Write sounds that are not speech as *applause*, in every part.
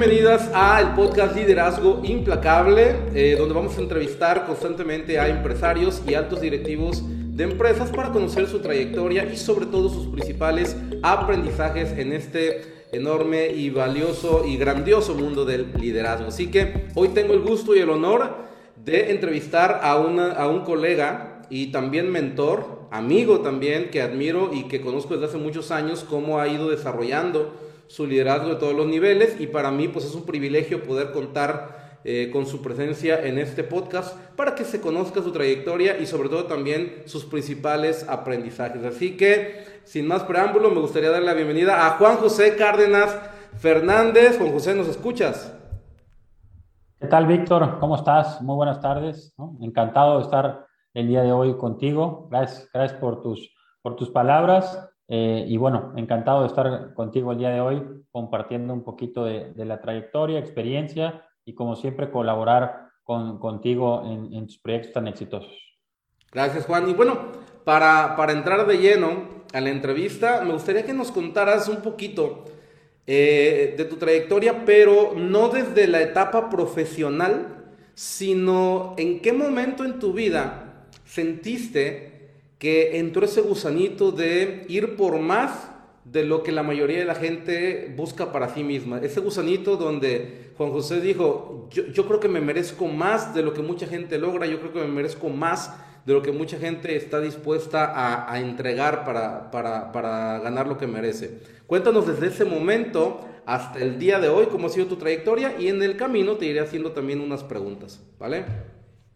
bienvenidas al podcast Liderazgo Implacable, eh, donde vamos a entrevistar constantemente a empresarios y altos directivos de empresas para conocer su trayectoria y sobre todo sus principales aprendizajes en este enorme y valioso y grandioso mundo del liderazgo. Así que hoy tengo el gusto y el honor de entrevistar a, una, a un colega y también mentor, amigo también, que admiro y que conozco desde hace muchos años, cómo ha ido desarrollando su liderazgo de todos los niveles y para mí pues es un privilegio poder contar eh, con su presencia en este podcast para que se conozca su trayectoria y sobre todo también sus principales aprendizajes. Así que, sin más preámbulo, me gustaría dar la bienvenida a Juan José Cárdenas Fernández. Juan José, ¿nos escuchas? ¿Qué tal, Víctor? ¿Cómo estás? Muy buenas tardes. Encantado de estar el día de hoy contigo. Gracias, gracias por, tus, por tus palabras. Eh, y bueno, encantado de estar contigo el día de hoy compartiendo un poquito de, la trayectoria, experiencia y como siempre colaborar con, contigo en, tus proyectos tan exitosos. Gracias Juan. Y bueno, para, para entrar de lleno a la entrevista, me gustaría que nos contaras un poquito eh, de tu trayectoria, pero no desde la etapa profesional, sino en qué momento en tu vida sentiste que entró ese gusanito de ir por más de lo que la mayoría de la gente busca para sí misma. Ese gusanito donde Juan José dijo, yo, creo que me merezco más de lo que mucha gente logra, yo creo que me merezco más de lo que mucha gente está dispuesta a, entregar para, para, para, ganar lo que merece. Cuéntanos desde ese momento hasta el día de hoy cómo ha sido tu trayectoria y en el camino te iré haciendo también unas preguntas, ¿vale?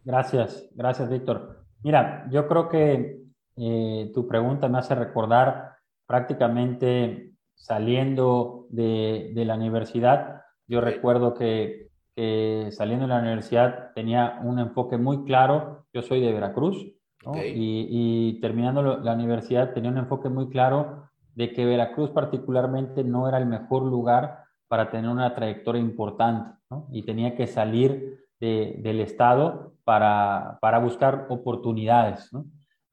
Gracias, gracias Víctor. Mira, yo creo que eh, tu pregunta me hace recordar prácticamente saliendo de, la universidad. Yo recuerdo que, saliendo de la universidad tenía un enfoque muy claro. Yo soy de Veracruz y, terminando la universidad tenía un enfoque muy claro de que Veracruz particularmente no era el mejor lugar para tener una trayectoria importante y tenía que salir del Estado para, para buscar oportunidades. ¿no?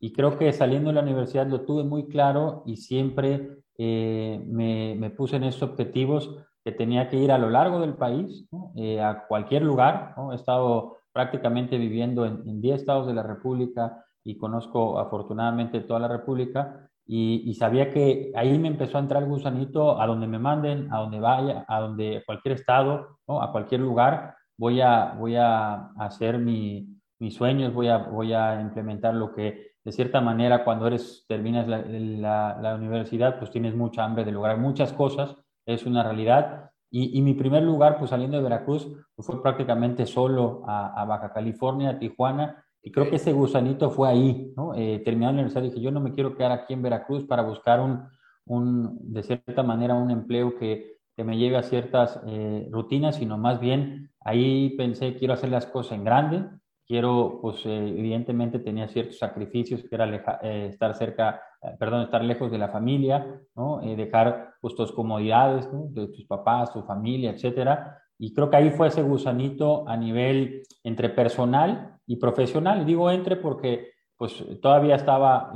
Y creo que saliendo de la universidad lo tuve muy claro y siempre eh, me, me, puse en esos objetivos que tenía que ir a lo largo del país, eh, a cualquier lugar. ¿no? He estado prácticamente viviendo en 10 estados de la República y conozco afortunadamente toda la República. Y, y, sabía que ahí me empezó a entrar el gusanito a donde me manden, a donde vaya, a donde cualquier estado, ¿no? a cualquier lugar, voy a, voy a hacer mi, mis sueños, voy a, voy a implementar lo que de cierta manera cuando eres, terminas la, la, universidad, pues tienes mucha hambre de lograr muchas cosas, es una realidad. Y, y mi primer lugar, pues saliendo de Veracruz, pues fue prácticamente solo a, a, Baja California, a Tijuana, y creo que ese gusanito fue ahí, ¿no? Eh, terminando la universidad dije, yo no me quiero quedar aquí en Veracruz para buscar un, un de cierta manera, un empleo que, que me lleve a ciertas eh, rutinas, sino más bien Ahí pensé, quiero hacer las cosas en grande, quiero, pues eh, evidentemente tenía ciertos sacrificios, que era eh, estar cerca, eh, perdón, estar lejos de la familia, ¿no? dejar pues tus comodidades. De tus papás, tu familia, etcétera. Y creo que ahí fue ese gusanito a nivel entre personal y profesional. digo entre porque pues todavía estaba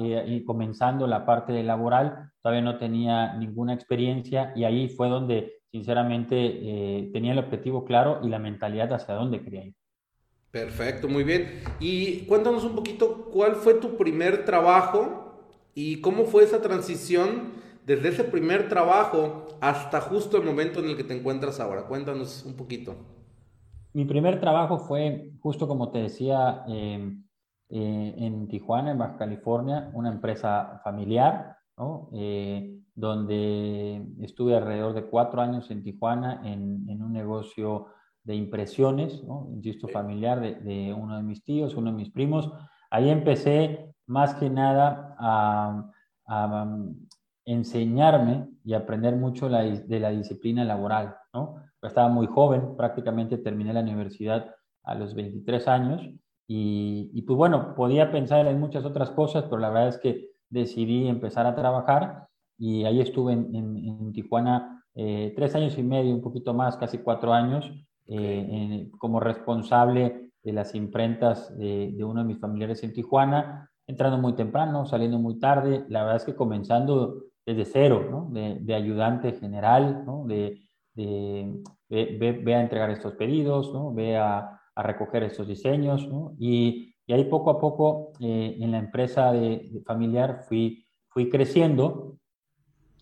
comenzando la parte laboral, todavía no tenía ninguna experiencia y ahí fue donde sinceramente eh, tenía el objetivo claro y la mentalidad hacia dónde quería ir. Perfecto, muy bien. Y cuéntanos un poquito cuál fue tu primer trabajo y cómo fue esa transición desde ese primer trabajo hasta justo el momento en el que te encuentras ahora. Cuéntanos un poquito. Mi primer trabajo fue, justo como te decía, em, eh, en Tijuana, en Baja California, una empresa familiar, ¿no? Eh, donde estuve alrededor de cuatro años en Tijuana en, en un negocio de impresiones, ¿no? insisto, familiar de, de, uno de mis tíos, uno de mis primos. Ahí empecé más que nada a, a um, enseñarme y aprender mucho la, de la disciplina laboral. ¿no? Estaba muy joven, prácticamente terminé la universidad a los 23 años y, y pues bueno, podía pensar en muchas otras cosas, pero la verdad es que decidí empezar a trabajar y ahí estuve en, Tijuana eh, tres años y medio, un poquito más, casi cuatro años, eh, como responsable de las imprentas de, uno de mis familiares en Tijuana, entrando muy temprano, saliendo muy tarde, la verdad es que comenzando desde cero, ¿no? de, ayudante general, ¿no? de, de ve, a entregar estos pedidos, ¿no? ve a, a recoger estos diseños, ¿no? y, y, ahí poco a poco eh, en la empresa de, familiar fui, fui creciendo.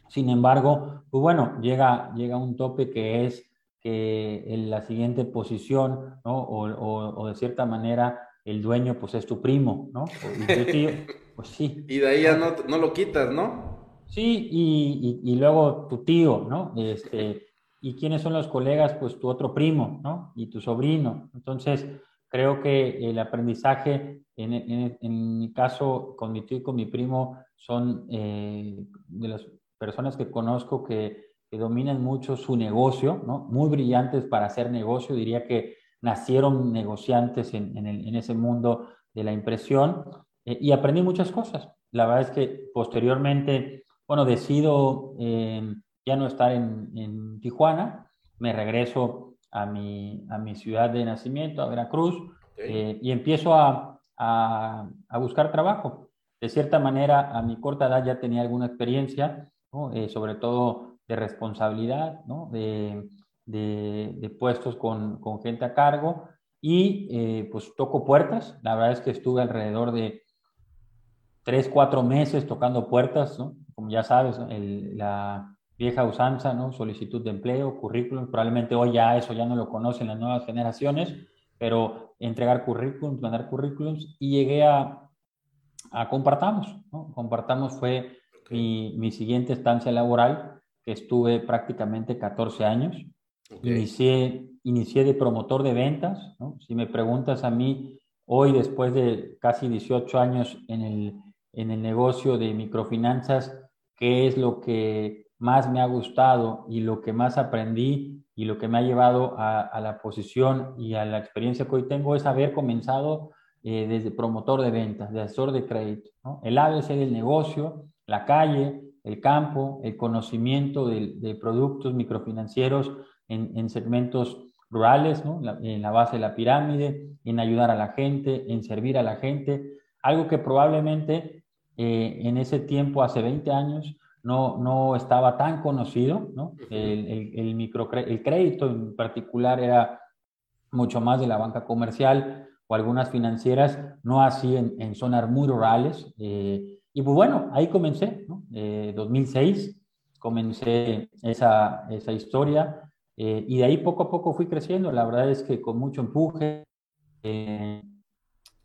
Sin embargo, pues bueno, llega, llega un tope que es que en la siguiente posición, ¿no? o, o, o de cierta manera el dueño pues es tu primo, ¿no? Y pues sí. *laughs* Y de ahí ya no, no lo quitas, ¿no? Sí, y, y, y, luego tu tío, ¿no? Este, *laughs* ¿Y quiénes son los colegas? Pues tu otro primo, ¿no? Y tu sobrino. Entonces, creo que el aprendizaje, en, en, en mi caso, con mi tío y con mi primo, son eh, de las personas que conozco que, que, dominan mucho su negocio, ¿no? Muy brillantes para hacer negocio. Diría que nacieron negociantes en, el, en ese mundo de la impresión eh, y aprendí muchas cosas. La verdad es que posteriormente, bueno, decido... Eh, ya no estar en, en Tijuana, me regreso a mi, a mi ciudad de nacimiento, a Veracruz, eh, y empiezo a, a, a, buscar trabajo. De cierta manera, a mi corta edad ya tenía alguna experiencia, ¿no? eh, sobre todo de responsabilidad, ¿no? de, de, de, puestos con, con, gente a cargo, y eh, pues toco puertas. La verdad es que estuve alrededor de tres, cuatro meses tocando puertas, ¿no? como ya sabes, el, la, vieja usanza, ¿no? Solicitud de empleo, currículum, probablemente hoy ya eso ya no lo conocen las nuevas generaciones, pero entregar currículums, mandar currículums y llegué a, a Compartamos, ¿no? Compartamos fue mi, mi, siguiente estancia laboral, estuve prácticamente 14 años. Okay. Inicié, inicié de promotor de ventas, ¿no? Si me preguntas a mí, hoy después de casi 18 años en el, en el negocio de microfinanzas, ¿qué es lo que más me ha gustado y lo que más aprendí y lo que me ha llevado a, a la posición y a la experiencia que hoy tengo es haber comenzado eh, desde promotor de ventas, de asesor de crédito. ¿no? El ABC del negocio, la calle, el campo, el conocimiento de, de productos microfinancieros en, en segmentos rurales, ¿no? la, en la base de la pirámide, en ayudar a la gente, en servir a la gente, algo que probablemente eh, en ese tiempo, hace 20 años, no, no estaba tan conocido, ¿no? El, el, el, micro, el crédito en particular era mucho más de la banca comercial o algunas financieras, no así en, en zonas muy rurales. Eh, y pues bueno, ahí comencé, ¿no? Eh, 2006 comencé esa, esa historia eh, y de ahí poco a poco fui creciendo. La verdad es que con mucho empuje eh,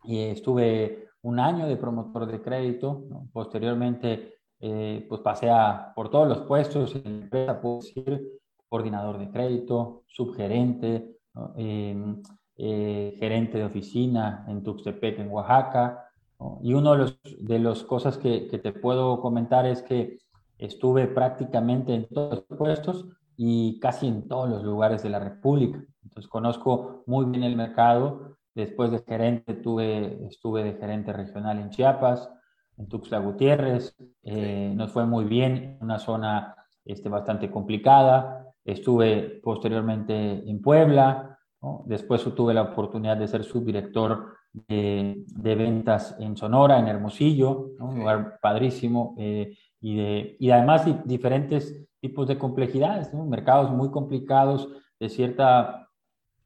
estuve un año de promotor de crédito, posteriormente eh, pues pasé por todos los puestos en la empresa, puedo decir, coordinador de crédito, subgerente, eh, eh, gerente de oficina en Tuxtepec, en Oaxaca. ¿No? Y una de las de los cosas que, que, te puedo comentar es que estuve prácticamente en todos los puestos y casi en todos los lugares de la República. Entonces conozco muy bien el mercado. Después de gerente tuve, estuve de gerente regional en Chiapas, en Tuxtla Gutiérrez, eh, nos fue muy bien, una zona este, bastante complicada. Estuve posteriormente en Puebla, ¿no? después tuve la oportunidad de ser subdirector de, de ventas en Sonora, en Hermosillo, ¿no? un lugar padrísimo, eh, y, de, y además diferentes tipos de complejidades, ¿no? mercados muy complicados, de cierta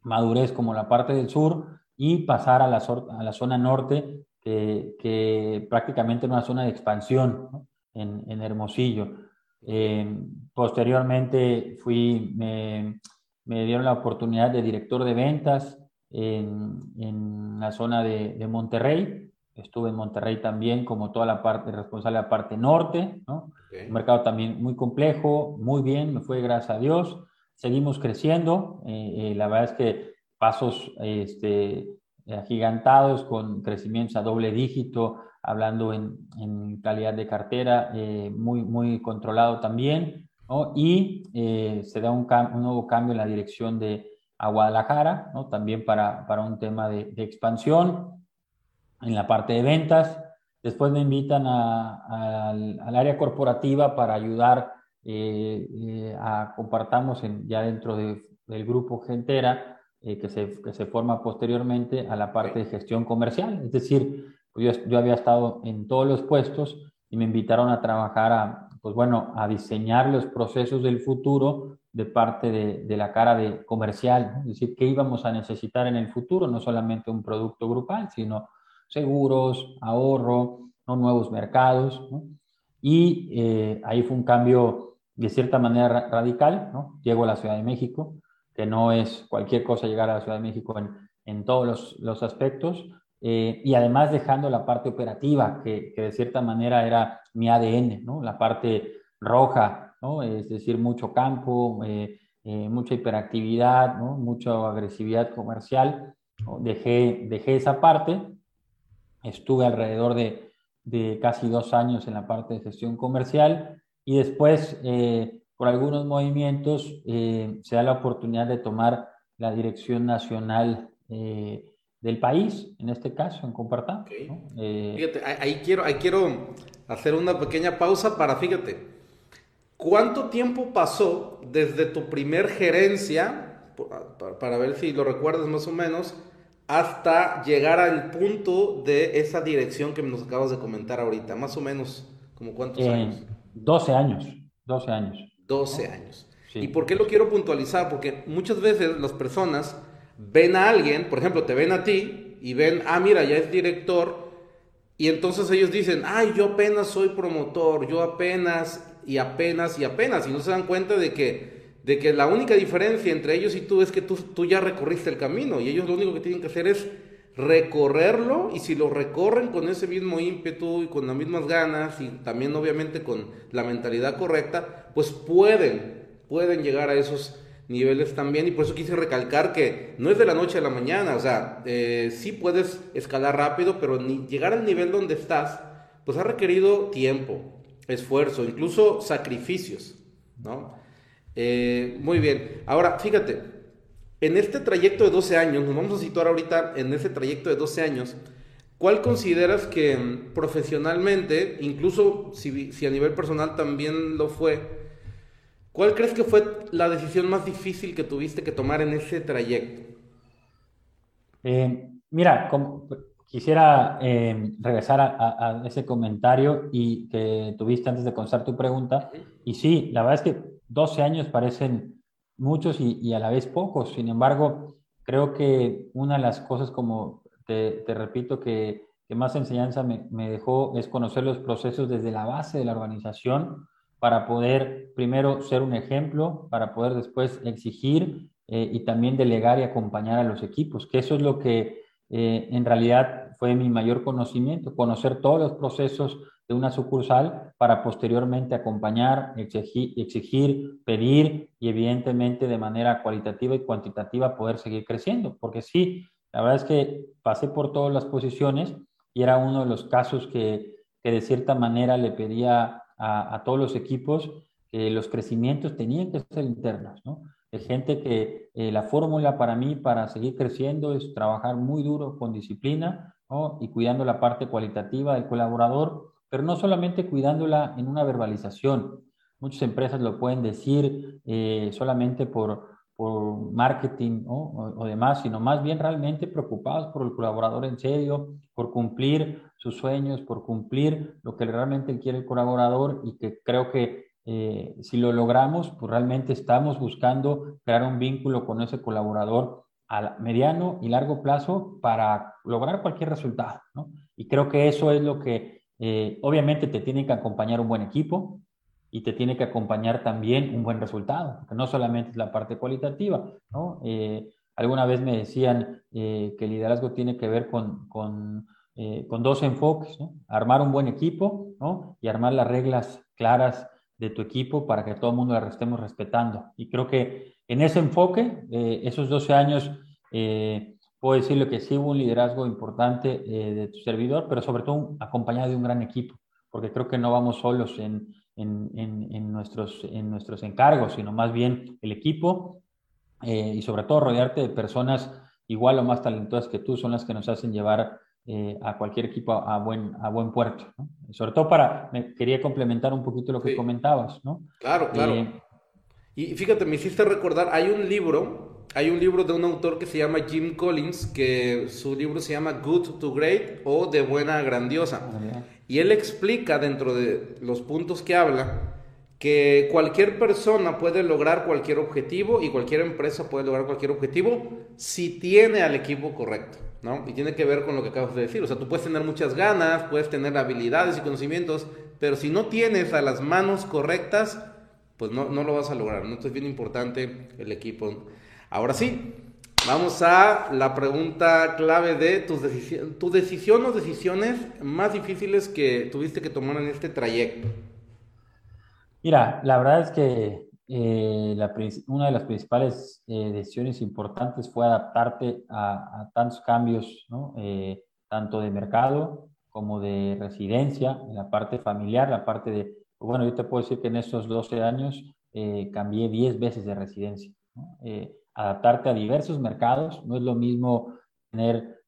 madurez como la parte del sur, y pasar a la, a la zona norte que, que prácticamente era una zona de expansión ¿no? en, en, Hermosillo. Eh, posteriormente fui, me, me, dieron la oportunidad de director de ventas en, en la zona de, de, Monterrey. Estuve en Monterrey también como toda la parte responsable de la parte norte, ¿no? Okay. Un mercado también muy complejo, muy bien, me fue gracias a Dios. Seguimos creciendo. Eh, eh, la verdad es que pasos este, agigantados con crecimientos a doble dígito, hablando en, en calidad de cartera, eh, muy, muy controlado también, ¿no? y eh, se da un, un, nuevo cambio en la dirección de a Guadalajara, ¿no? también para, para un tema de, de, expansión en la parte de ventas. Después me invitan a, a, al, al, área corporativa para ayudar eh, a compartamos en, ya dentro de, del grupo Gentera eh, que, se, que se forma posteriormente a la parte de gestión comercial. Es decir, pues yo, yo había estado en todos los puestos y me invitaron a trabajar a, pues bueno, a diseñar los procesos del futuro de parte de, la cara de comercial, es decir, qué íbamos a necesitar en el futuro, no solamente un producto grupal, sino seguros, ahorro, ¿no? nuevos mercados. Y eh, ahí fue un cambio de cierta manera radical. ¿no? Llego a la Ciudad de México, que no es cualquier cosa llegar a la Ciudad de México en, en todos los, los aspectos, eh, y además dejando la parte operativa, que, que, de cierta manera era mi ADN, ¿no? la parte roja, ¿no? es decir, mucho campo, eh, eh, mucha hiperactividad, ¿no? mucha agresividad comercial. Dejé, dejé esa parte, estuve alrededor de, de, casi dos años en la parte de gestión comercial y después, por algunos movimientos, se da la oportunidad de tomar la dirección nacional del país, en este caso, en Compartá. Eh, fíjate, ahí quiero, ahí quiero hacer una pequeña pausa para, fíjate, ¿cuánto tiempo pasó desde tu primer gerencia, para, ver si lo recuerdas más o menos, hasta llegar al punto de esa dirección que nos acabas de comentar ahorita? Más o menos, como cuántos eh, años? 12 años, 12 años. 12 años. ¿Y por qué lo quiero puntualizar? Porque muchas veces las personas ven a alguien, por ejemplo, te ven a ti y ven, ah, mira, ya es director, y entonces ellos dicen, ay, yo apenas soy promotor, yo apenas y apenas y apenas, y no se dan cuenta de que, de que la única diferencia entre ellos y tú es que tú, tú ya recorriste el camino, y ellos lo único que tienen que hacer es recorrerlo, y si lo recorren con ese mismo ímpetu y con las mismas ganas, y también obviamente con la mentalidad correcta, pues pueden, pueden llegar a esos niveles también y por eso quise recalcar que no es de la noche a la mañana, o sea, eh, sí puedes escalar rápido, pero ni llegar al nivel donde estás, pues ha requerido tiempo, esfuerzo, incluso sacrificios, ¿no? Eh, muy bien, ahora fíjate, en este trayecto de 12 años, nos vamos a situar ahorita en ese trayecto de 12 años, ¿cuál consideras que profesionalmente, incluso si, si a nivel personal también lo fue, ¿Cuál crees que fue la decisión más difícil que tuviste que tomar en ese trayecto? Eh, mira, quisiera eh, regresar a, ese comentario y que tuviste antes de contestar tu pregunta. Y sí, la verdad es que 12 años parecen muchos y, a la vez pocos. Sin embargo, creo que una de las cosas, como te, repito, que, más enseñanza me, me dejó es conocer los procesos desde la base de la organización para poder primero ser un ejemplo, para poder después exigir eh, y también delegar y acompañar a los equipos, que eso es lo que eh, en realidad fue mi mayor conocimiento, conocer todos los procesos de una sucursal para posteriormente acompañar, exigir, exigir, pedir y evidentemente de manera cualitativa y cuantitativa poder seguir creciendo, porque sí, la verdad es que pasé por todas las posiciones y era uno de los casos que, que de cierta manera le pedía a, todos los equipos que los crecimientos tenían que ser internos, ¿no? De gente que eh, la fórmula para mí, para seguir creciendo, es trabajar muy duro con disciplina, Y cuidando la parte cualitativa del colaborador, pero no solamente cuidándola en una verbalización. Muchas empresas lo pueden decir eh, solamente por, por marketing o, o, demás, sino más bien realmente preocupados por el colaborador en serio, por cumplir sus sueños, por cumplir lo que realmente quiere el colaborador y que creo que eh, si lo logramos, pues realmente estamos buscando crear un vínculo con ese colaborador a mediano y largo plazo para lograr cualquier resultado. ¿no? Y creo que eso es lo que eh, obviamente te tiene que acompañar un buen equipo y te tiene que acompañar también un buen resultado, que no solamente es la parte cualitativa. ¿no? Eh, alguna vez me decían que el liderazgo tiene que ver con, con eh, con dos enfoques, armar un buen equipo ¿no? y armar las reglas claras de tu equipo para que todo el mundo las estemos respetando. Y creo que en ese enfoque, eh, esos 12 años, eh, puedo decirle que sí hubo un liderazgo importante de tu servidor, pero sobre todo acompañado de un gran equipo, porque creo que no vamos solos en, en, en, nuestros, en nuestros encargos, sino más bien el equipo y sobre todo rodearte de personas igual o más talentosas que tú son las que nos hacen llevar eh, a cualquier equipo a, buen, a buen puerto. Sobre todo para, me quería complementar un poquito lo que comentabas, ¿no? Claro, claro. Eh, y fíjate, me hiciste recordar, hay un libro hay un libro de un autor que se llama Jim Collins, que su libro se llama Good to Great o De Buena a Grandiosa. Y él explica dentro de los puntos que habla que cualquier persona puede lograr cualquier objetivo y cualquier empresa puede lograr cualquier objetivo si tiene al equipo correcto, ¿no? Y tiene que ver con lo que acabas de decir, o sea, tú puedes tener muchas ganas, puedes tener habilidades y conocimientos, pero si no tienes a las manos correctas, pues no, no lo vas a lograr, ¿no? Entonces es bien importante el equipo. Ahora sí, vamos a la pregunta clave de tus decisiones, tu decisión o decisiones más difíciles que tuviste que tomar en este trayecto. Mira, la verdad es que eh, una de las principales eh, decisiones importantes fue adaptarte a, tantos cambios. Eh, tanto de mercado como de residencia, en la parte familiar, la parte de, bueno, yo te puedo decir que en esos 12 años cambié 10 veces de residencia. Adaptarte a diversos mercados, no es lo mismo tener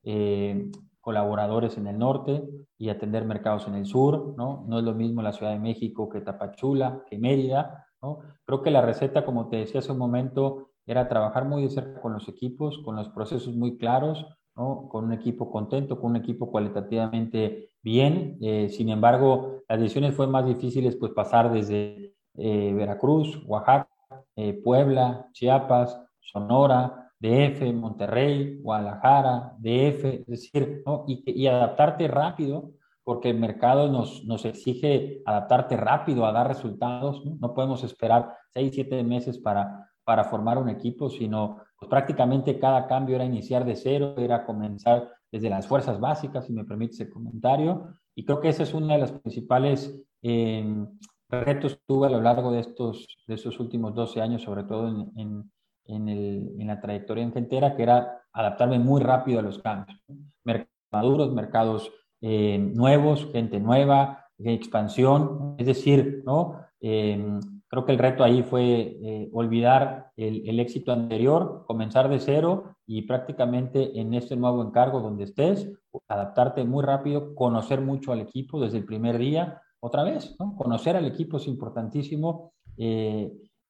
colaboradores en el norte y atender mercados en el sur, ¿no? No es lo mismo la Ciudad de México que Tapachula, que Mérida, ¿no? Creo que la receta, como te decía hace un momento, era trabajar muy de cerca con los equipos, con los procesos muy claros, ¿no? Con un equipo contento, con un equipo cualitativamente bien. Eh, sin embargo, las decisiones fueron más difíciles, pues pasar desde eh, Veracruz, Oaxaca, eh, Puebla, Chiapas, Sonora, DF, Monterrey, Guadalajara, DF, es decir, y, adaptarte rápido, porque el mercado nos, nos exige adaptarte rápido a dar resultados, ¿no? podemos esperar seis, siete meses para, para formar un equipo, sino pues, prácticamente cada cambio era iniciar de cero, era comenzar desde las fuerzas básicas, si me permites el comentario, y creo que esa es una de las principales eh, retos tuve a lo largo de estos, de estos últimos 12 años, sobre todo en, el, en la trayectoria en Gentera, que era adaptarme muy rápido a los cambios. Mercados maduros, mercados eh, nuevos, gente nueva, expansión, es decir, ¿no? Eh, creo que el reto ahí fue eh, olvidar el, el, éxito anterior, comenzar de cero y prácticamente en este nuevo encargo donde estés, adaptarte muy rápido, conocer mucho al equipo desde el primer día, otra vez, ¿no? conocer al equipo es importantísimo.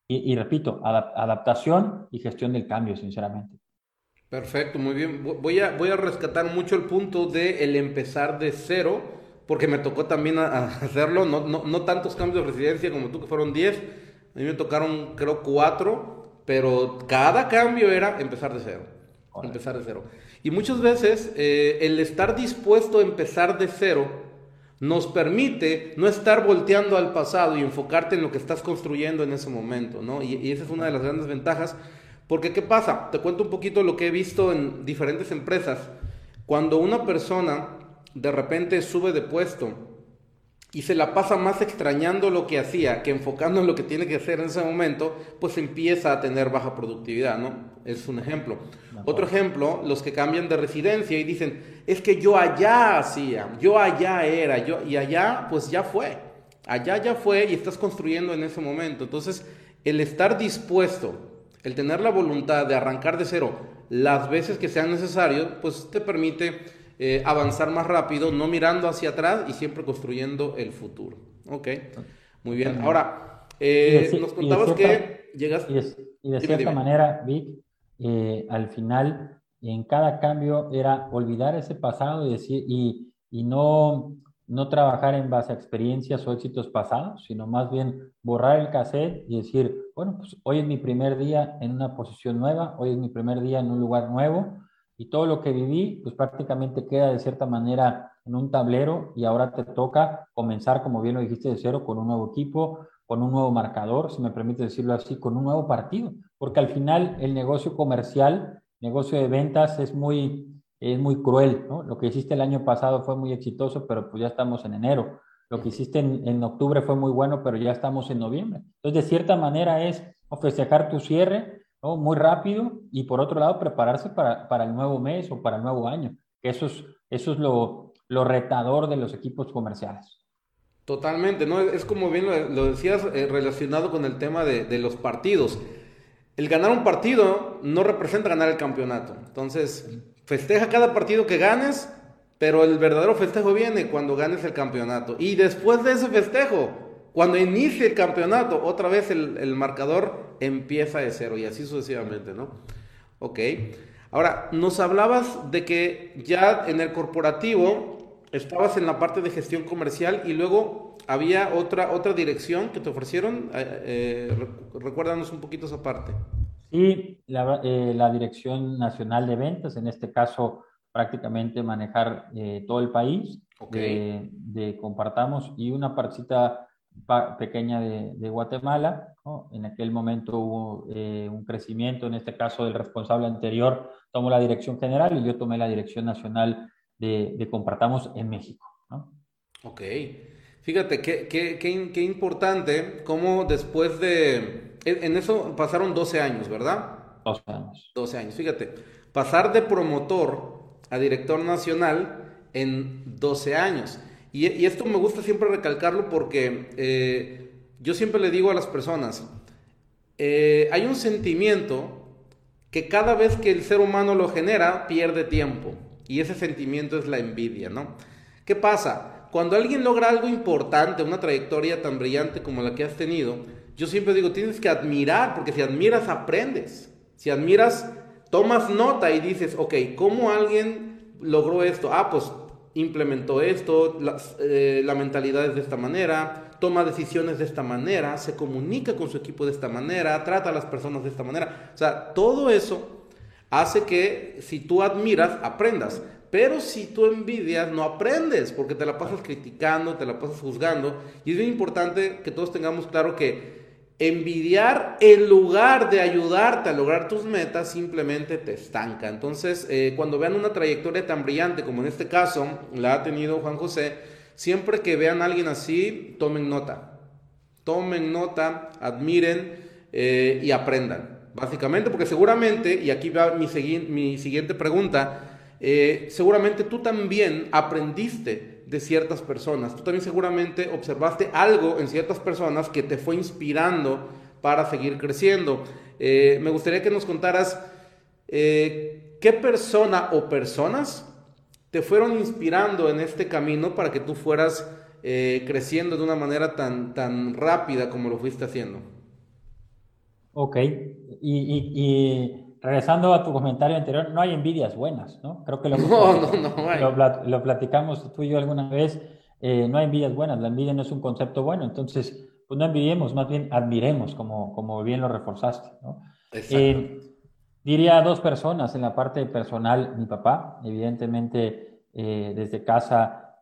Y, repito, adaptación y gestión del cambio, sinceramente. Perfecto, muy bien. Voy a, voy a rescatar mucho el punto de el empezar de cero, porque me tocó también hacerlo, no, no, no tantos cambios de residencia como tú, que fueron 10, a mí me tocaron creo 4, pero cada cambio era empezar de cero. Empezar de cero. Y muchas veces eh, el estar dispuesto a empezar de cero nos permite no estar volteando al pasado y enfocarte en lo que estás construyendo en ese momento, ¿no? Y, esa es una de las grandes ventajas, porque ¿qué pasa? Te cuento un poquito lo que he visto en diferentes empresas. Cuando una persona de repente sube de puesto y se la pasa más extrañando lo que hacía que enfocando en lo que tiene que hacer en ese momento, pues empieza a tener baja productividad, ¿no? Es un ejemplo. Otro ejemplo, los que cambian de residencia y dicen, es que yo allá hacía, yo allá era, yo, y allá pues ya fue, allá ya fue y estás construyendo en ese momento. Entonces, el estar dispuesto, el tener la voluntad de arrancar de cero las veces que sean necesarios, pues te permite eh, avanzar más rápido, no mirando hacia atrás y siempre construyendo el futuro. Ok, muy bien. Ahora, eh, nos contabas que llegas... Y de, cierta manera, Vic, eh, al final, en cada cambio era olvidar ese pasado y, decir, y, y no, no trabajar en base a experiencias o éxitos pasados, sino más bien borrar el cassette y decir, bueno, pues hoy es mi primer día en una posición nueva, hoy es mi primer día en un lugar nuevo, y todo lo que viví, pues prácticamente queda de cierta manera en un tablero y ahora te toca comenzar, como bien lo dijiste, de cero con un nuevo equipo, con un nuevo marcador, si me permite decirlo así, con un nuevo partido, porque al final el negocio comercial, negocio de ventas es muy, es muy cruel. Lo que hiciste el año pasado fue muy exitoso, pero pues ya estamos en enero. Lo que hiciste en, en octubre fue muy bueno, pero ya estamos en noviembre. Entonces, de cierta manera es festejar tu cierre, muy rápido y por otro lado prepararse para, para, el nuevo mes o para el nuevo año. Eso es, eso es lo, lo retador de los equipos comerciales. Totalmente, ¿no? Es como bien lo, decías eh, relacionado con el tema de, de, los partidos. El ganar un partido no representa ganar el campeonato. Entonces, festeja cada partido que ganes, pero el verdadero festejo viene cuando ganes el campeonato. Y después de ese festejo, cuando inicie el campeonato, otra vez el, el marcador empieza de cero y así sucesivamente, ¿no? Ok. Ahora, nos hablabas de que ya en el corporativo estabas en la parte de gestión comercial y luego había otra, otra dirección que te ofrecieron. Eh, eh recuérdanos un poquito esa parte. Sí, la, eh, la, Dirección Nacional de Ventas, en este caso prácticamente manejar eh, todo el país de, de, Compartamos y una partita pequeña de, Guatemala. En aquel momento hubo eh, un crecimiento, en este caso el responsable anterior tomó la dirección general y yo tomé la dirección nacional de, de Compartamos en México. ¿no? Ok. Fíjate, qué, qué, qué, qué, importante cómo después de... En eso pasaron 12 años, ¿verdad? 12 años. 12 años. Fíjate, pasar de promotor a director nacional en 12 años. Y, esto me gusta siempre recalcarlo porque eh, yo siempre le digo a las personas, eh, hay un sentimiento que cada vez que el ser humano lo genera, pierde tiempo. Y ese sentimiento es la envidia, ¿no? ¿Qué pasa? Cuando alguien logra algo importante, una trayectoria tan brillante como la que has tenido, yo siempre digo, tienes que admirar, porque si admiras, aprendes. Si admiras, tomas nota y dices, ok, ¿cómo alguien logró esto? Ah, pues implementó esto, eh, la mentalidad es de esta manera, toma decisiones de esta manera, se comunica con su equipo de esta manera, trata a las personas de esta manera. O sea, todo eso hace que si tú admiras, aprendas. Pero si tú envidias, no aprendes, porque te la pasas criticando, te la pasas juzgando. Y es bien importante que todos tengamos claro que envidiar en lugar de ayudarte a lograr tus metas simplemente te estanca. Entonces, eh, cuando vean una trayectoria tan brillante como en este caso la ha tenido Juan José, siempre que vean a alguien así, tomen nota. Tomen nota, admiren eh, y aprendan. Básicamente, porque seguramente, y aquí va mi, mi siguiente pregunta, eh, seguramente tú también aprendiste de ciertas personas. Tú también seguramente observaste algo en ciertas personas que te fue inspirando para seguir creciendo. Eh, me gustaría que nos contaras eh, qué persona o personas te fueron inspirando en este camino para que tú fueras eh, creciendo de una manera tan, tan rápida como lo fuiste haciendo. Ok, y regresando a tu comentario anterior, no hay envidias buenas, ¿no? Creo que lo, *laughs* lo, platicamos tú y yo alguna vez, eh, no hay envidias buenas, la envidia no es un concepto bueno, entonces, pues no envidiemos, más bien admiremos, como, como bien lo reforzaste, ¿no? Eh, diría dos personas en la parte personal, mi papá, evidentemente eh, desde casa,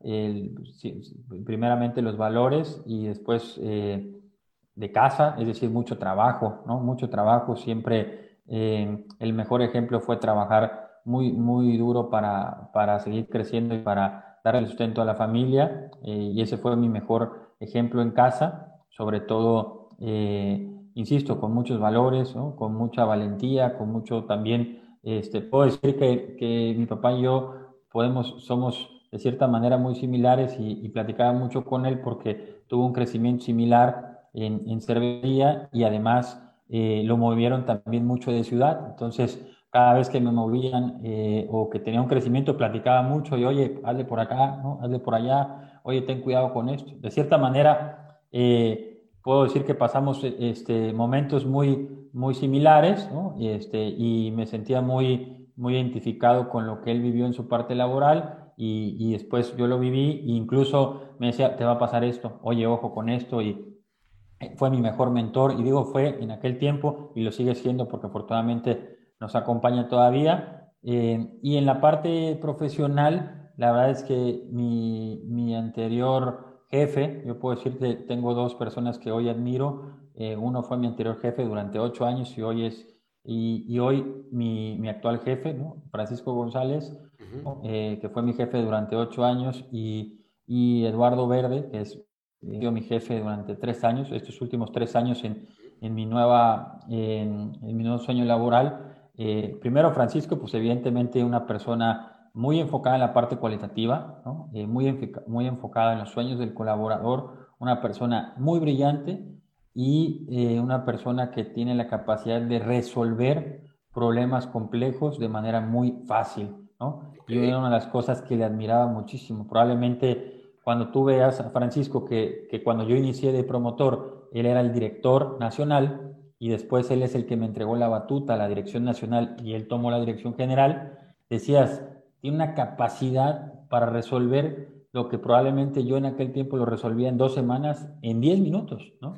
primeramente los valores y después de casa, es decir, mucho trabajo, ¿no? Mucho trabajo, siempre eh, el mejor ejemplo fue trabajar muy, muy duro para, para seguir creciendo y para dar el sustento a la familia. Eh, y ese fue mi mejor ejemplo en casa, sobre todo, eh, insisto, con muchos valores, con mucha valentía, con mucho también, este, puedo decir que, que, mi papá y yo podemos, somos de cierta manera muy similares y, platicaba mucho con él porque tuvo un crecimiento similar en, en cervecería y además eh, lo movieron también mucho de ciudad. Entonces, cada vez que me movían eh, o que tenía un crecimiento, platicaba mucho y, oye, hazle por acá, ¿no? hazle por allá, oye, ten cuidado con esto. De cierta manera, eh, puedo decir que pasamos este, momentos muy, muy similares ¿no? y, este, y me sentía muy, muy identificado con lo que él vivió en su parte laboral y, y después yo lo viví e incluso me decía, te va a pasar esto, oye, ojo con esto y fue mi mejor mentor y digo fue en aquel tiempo y lo sigue siendo porque afortunadamente nos acompaña todavía. Eh, y en la parte profesional, la verdad es que mi, mi, anterior jefe, yo puedo decir que tengo dos personas que hoy admiro. Eh, uno fue mi anterior jefe durante ocho años y hoy es y, y hoy mi, mi, actual jefe, ¿no? Francisco González, eh, que fue mi jefe durante ocho años, y, y Eduardo Verde, que es sido mi jefe durante tres años, estos últimos tres años en, en mi, nueva, en, mi nuevo sueño laboral. Eh, primero, Francisco, pues evidentemente una persona muy enfocada en la parte cualitativa, ¿no? eh, muy, muy enfocada en los sueños del colaborador, una persona muy brillante y eh, una persona que tiene la capacidad de resolver problemas complejos de manera muy fácil. ¿no? Y una de las cosas que le admiraba muchísimo, probablemente cuando tú veas a Francisco que, que, cuando yo inicié de promotor, él era el director nacional y después él es el que me entregó la batuta a la dirección nacional y él tomó la dirección general, decías, tiene una capacidad para resolver lo que probablemente yo en aquel tiempo lo resolvía en dos semanas, en diez minutos, ¿no?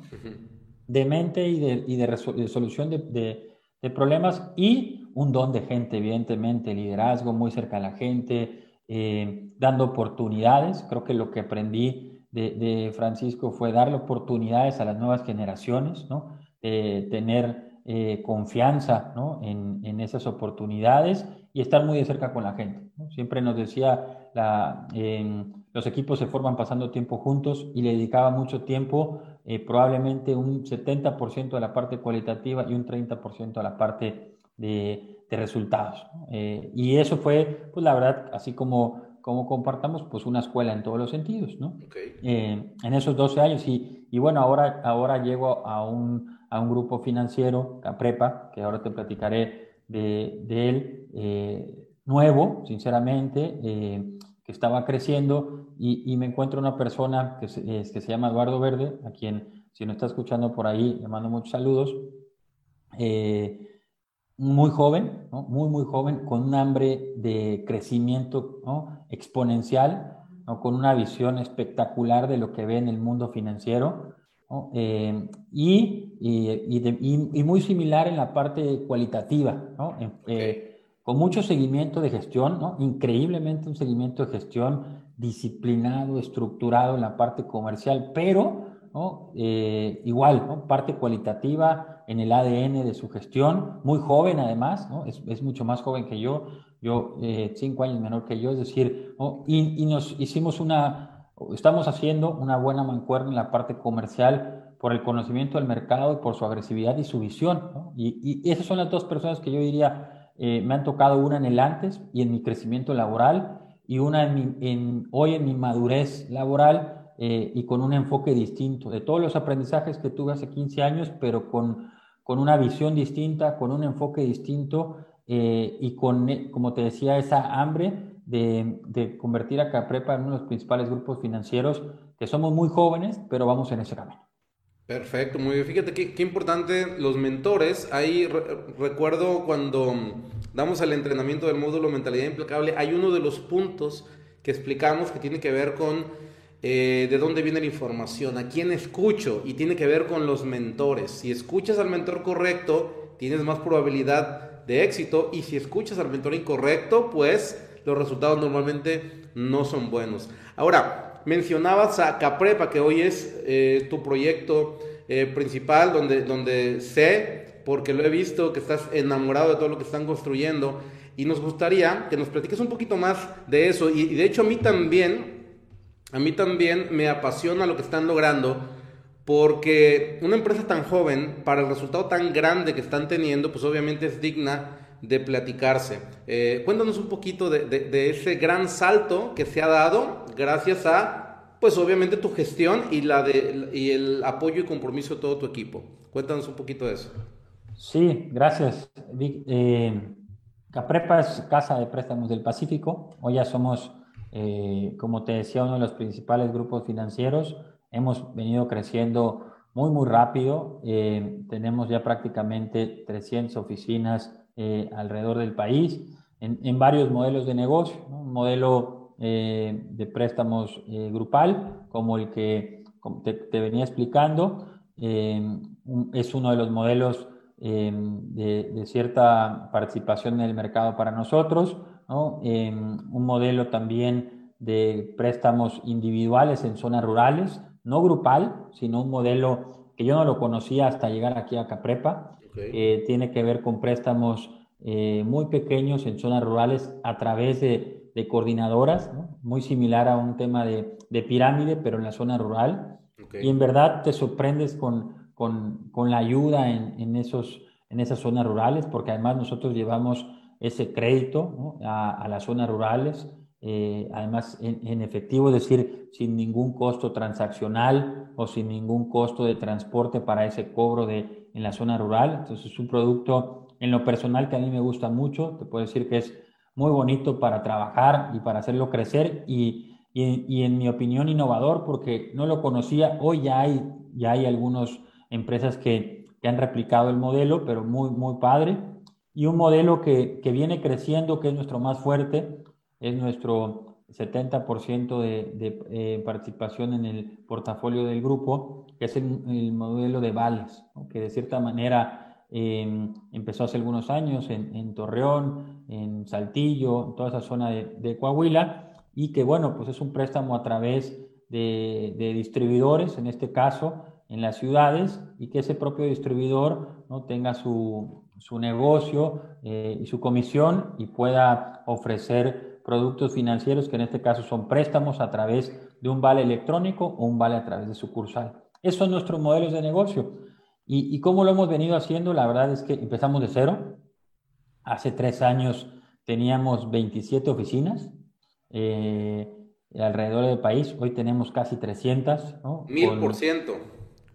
De mente y de, y de, resolución de, de, problemas y un don de gente, evidentemente, liderazgo muy cerca a la gente, eh, dando oportunidades. Creo que lo que aprendí de, Francisco fue darle oportunidades a las nuevas generaciones, ¿no? tener eh, confianza ¿no? en, en, esas oportunidades y estar muy de cerca con la gente. Siempre nos decía, la, los equipos se forman pasando tiempo juntos y le dedicaba mucho tiempo, eh, probablemente un 70% a la parte cualitativa y un 30% a la parte de, resultados. Eh, y eso fue, pues la verdad, así como, como compartamos, pues una escuela en todos los sentidos, ¿no? Eh, en esos 12 años. Y, y, bueno, ahora, ahora llego a un, a un grupo financiero, Caprepa, que ahora te platicaré de, de él, eh, nuevo, sinceramente, que estaba creciendo y, y, me encuentro una persona que se, que se llama Eduardo Verde, a quien, si no está escuchando por ahí, le mando muchos saludos. Eh, muy joven, muy, muy joven, con un hambre de crecimiento exponencial, con una visión espectacular de lo que ve en el mundo financiero. Eh, y, y, muy similar en la parte cualitativa, eh, con mucho seguimiento de gestión, increíblemente un seguimiento de gestión disciplinado, estructurado en la parte comercial, pero eh, igual, parte cualitativa en el ADN de su gestión, muy joven además, es, mucho más joven que yo, yo eh, cinco años menor que yo, es decir, y, nos hicimos una, estamos haciendo una buena mancuerna en la parte comercial por el conocimiento del mercado y por su agresividad y su visión. Y, esas son las dos personas que yo diría eh, me han tocado, una en el antes y en mi crecimiento laboral y una en hoy en mi madurez laboral eh, y con un enfoque distinto, de todos los aprendizajes que tuve hace 15 años, pero con, con una visión distinta, con un enfoque distinto eh, y con, eh, como te decía, esa hambre de, convertir a Caprepa en uno de los principales grupos financieros, que somos muy jóvenes, pero vamos en ese camino. Perfecto, muy bien. Fíjate qué importante los mentores. Ahí recuerdo cuando damos el entrenamiento del módulo Mentalidad Implacable, hay uno de los puntos que explicamos que tiene que ver con eh, de dónde viene la información, a quién escucho y tiene que ver con los mentores. Si escuchas al mentor correcto, tienes más probabilidad de éxito y si escuchas al mentor incorrecto, pues los resultados normalmente no son buenos. Ahora, mencionabas a Caprepa, que hoy es eh, tu proyecto eh, principal, donde, donde sé, porque lo he visto, que estás enamorado de todo lo que están construyendo. Y nos gustaría que nos platiques un poquito más de eso. y de hecho a mí también a mí también me apasiona lo que están logrando porque una empresa tan joven, para el resultado tan grande que están teniendo, pues obviamente es digna de platicarse. Eh, cuéntanos un poquito de, ese gran salto que se ha dado gracias a, pues obviamente tu gestión y, la de, y el apoyo y compromiso de todo tu equipo. Cuéntanos un poquito de eso. Sí, gracias. Eh, Caprepa es Casa de Préstamos del Pacífico. Hoy ya somos eh, como te decía, uno de los principales grupos financieros. Hemos venido creciendo muy, muy rápido. Eh, tenemos ya prácticamente 300 oficinas eh, alrededor del país en, varios modelos de negocio. Un modelo de préstamos grupal, como el que te, venía explicando. es uno de los modelos de, de cierta participación en el mercado para nosotros un modelo también de préstamos individuales en zonas rurales, no grupal, sino un modelo que yo no lo conocía hasta llegar aquí a Caprepa. tiene que ver con préstamos eh, muy pequeños en zonas rurales a través de, coordinadoras, muy similar a un tema de, pirámide, pero en la zona rural. Y en verdad te sorprendes con, con, la ayuda en, en, esos, en esas zonas rurales, porque además nosotros llevamos ese crédito a, las zonas rurales, eh, además en, efectivo, es decir, sin ningún costo transaccional o sin ningún costo de transporte para ese cobro de, en la zona rural. Entonces es un producto en lo personal que a mí me gusta mucho, te puedo decir que es muy bonito para trabajar y para hacerlo crecer y, y, en mi opinión innovador porque no lo conocía, hoy ya hay, ya hay algunas empresas que que han replicado el modelo, pero muy, muy padre. Y un modelo que, que viene creciendo, que es nuestro más fuerte, es nuestro 70% de, de eh, participación en el portafolio del grupo, que es el, modelo de vales, que de cierta manera em, empezó hace algunos años en, Torreón, en Saltillo, en toda esa zona de, de, Coahuila, y que bueno, pues es un préstamo a través de, de distribuidores, en este caso, en las ciudades, y que ese propio distribuidor ¿no? tenga su, su negocio eh, y su comisión y pueda ofrecer productos financieros que en este caso son préstamos a través de un vale electrónico o un vale a través de sucursal. Esos son nuestros modelos de negocio. ¿Y, cómo lo hemos venido haciendo? La verdad es que empezamos de cero. Hace tres años teníamos 27 oficinas eh, alrededor del país. Hoy tenemos casi 300. ¿no? Mil por ciento.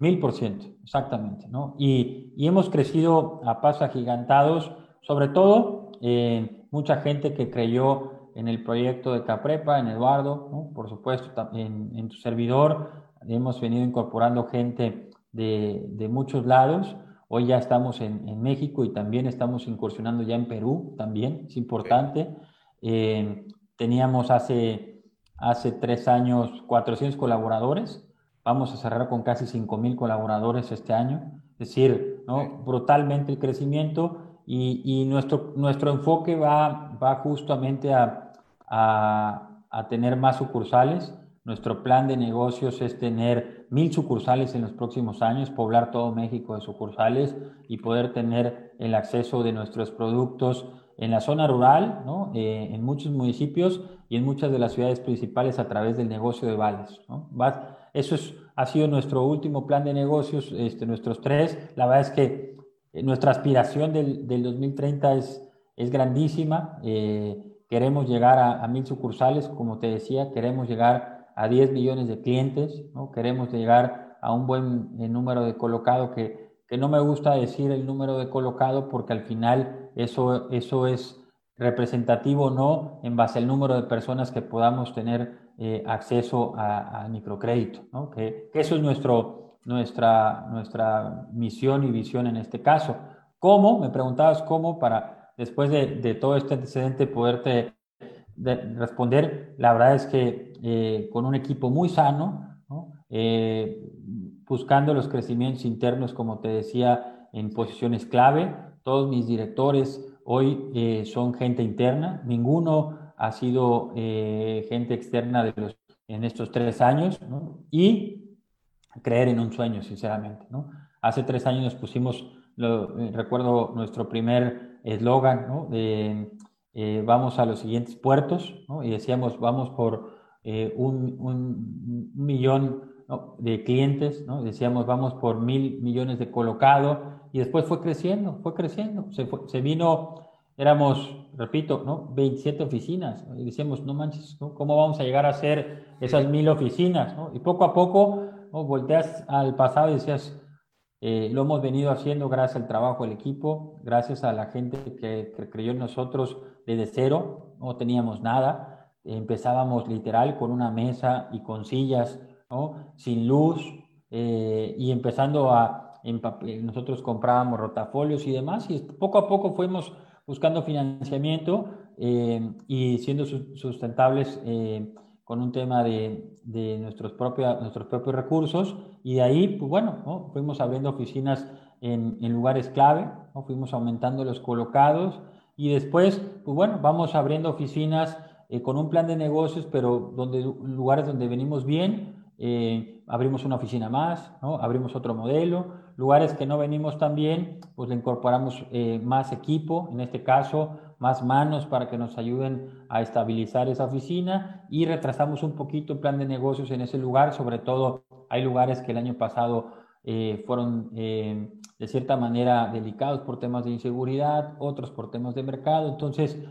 Mil por ciento, exactamente. ¿no? Y, y, hemos crecido a pasos agigantados, sobre todo eh, mucha gente que creyó en el proyecto de Caprepa, en Eduardo, por supuesto, en, en, tu servidor. Hemos venido incorporando gente de, de muchos lados. Hoy ya estamos en, en, México y también estamos incursionando ya en Perú, también es importante. Eh, teníamos hace, hace tres años 400 colaboradores, vamos a cerrar con casi 5.000 colaboradores este año, es decir, ¿no? brutalmente el crecimiento y, y, nuestro, nuestro enfoque va, va justamente a, a, a, tener más sucursales. Nuestro plan de negocios es tener mil sucursales en los próximos años, poblar todo México de sucursales y poder tener el acceso de nuestros productos en la zona rural, ¿no? eh, en muchos municipios y en muchas de las ciudades principales a través del negocio de vales. ¿no? Eso es, ha sido nuestro último plan de negocios, este, nuestros tres. La verdad es que eh, nuestra aspiración del, del 2030 es, es grandísima. Eh, queremos llegar a, a, mil sucursales, como te decía, queremos llegar a 10 millones de clientes, ¿no? queremos llegar a un buen eh, número de colocado, que, que, no me gusta decir el número de colocado porque al final eso, eso es representativo no en base al número de personas que podamos tener eh, acceso a, microcrédito, que, eso es nuestro, nuestra, nuestra misión y visión en este caso. ¿Cómo? Me preguntabas cómo para, después de, todo este antecedente, poderte de responder. La verdad es que eh, con un equipo muy sano, ¿no? eh, buscando los crecimientos internos, como te decía, en posiciones clave. Todos mis directores hoy eh, son gente interna, ninguno ha sido eh, gente externa de los, en estos tres años. Y creer en un sueño, sinceramente. Hace tres años nos pusimos, eh, recuerdo nuestro primer eslogan, de vamos a los siguientes puertos, y decíamos vamos por un, un, millón de clientes, decíamos vamos por mil millones de colocado, y después fue creciendo, fue creciendo, se, fue, se vino, éramos, repito, ¿no? 27 oficinas, y decíamos, no manches, ¿no? ¿cómo vamos a llegar a ser esas mil oficinas? ¿no? Y poco a poco ¿no? volteas al pasado y decías, eh, lo hemos venido haciendo gracias al trabajo del equipo, gracias a la gente que, que creyó en nosotros desde cero, no teníamos nada, empezábamos literal con una mesa y con sillas, ¿no? sin luz, eh, y empezando a, nosotros comprábamos rotafolios y demás, y poco a poco fuimos buscando financiamiento eh, y siendo sustentables eh, con un tema de, de nuestros, propios, nuestros propios recursos y de ahí, pues bueno, ¿no? fuimos abriendo oficinas en, en lugares clave, ¿no? fuimos aumentando los colocados y después, pues bueno, vamos abriendo oficinas eh, con un plan de negocios, pero donde lugares donde venimos bien, eh, abrimos una oficina más, abrimos otro modelo, lugares que no venimos tan bien, pues le incorporamos eh, más equipo, en este caso más manos para que nos ayuden a estabilizar esa oficina. Y retrasamos un poquito el plan de negocios en ese lugar, sobre todo hay lugares que el año pasado eh, fueron de cierta manera delicados por temas de inseguridad, otros por temas de mercado, entonces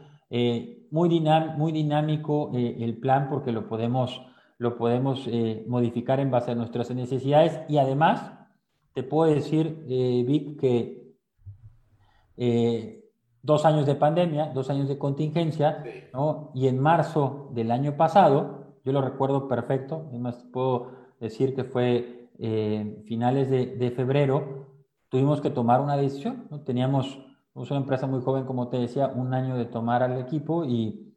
muy, dinámico el plan porque lo podemos, lo podemos eh, modificar en base a nuestras necesidades y además te puedo decir, Vic, que dos años de pandemia, dos años de contingencia, ¿no? y en marzo del año pasado, yo lo recuerdo perfecto, además puedo decir que fue eh, finales de, de, febrero, tuvimos que tomar una decisión. ¿no? Teníamos, una empresa muy joven, como te decía, un año de tomar al equipo y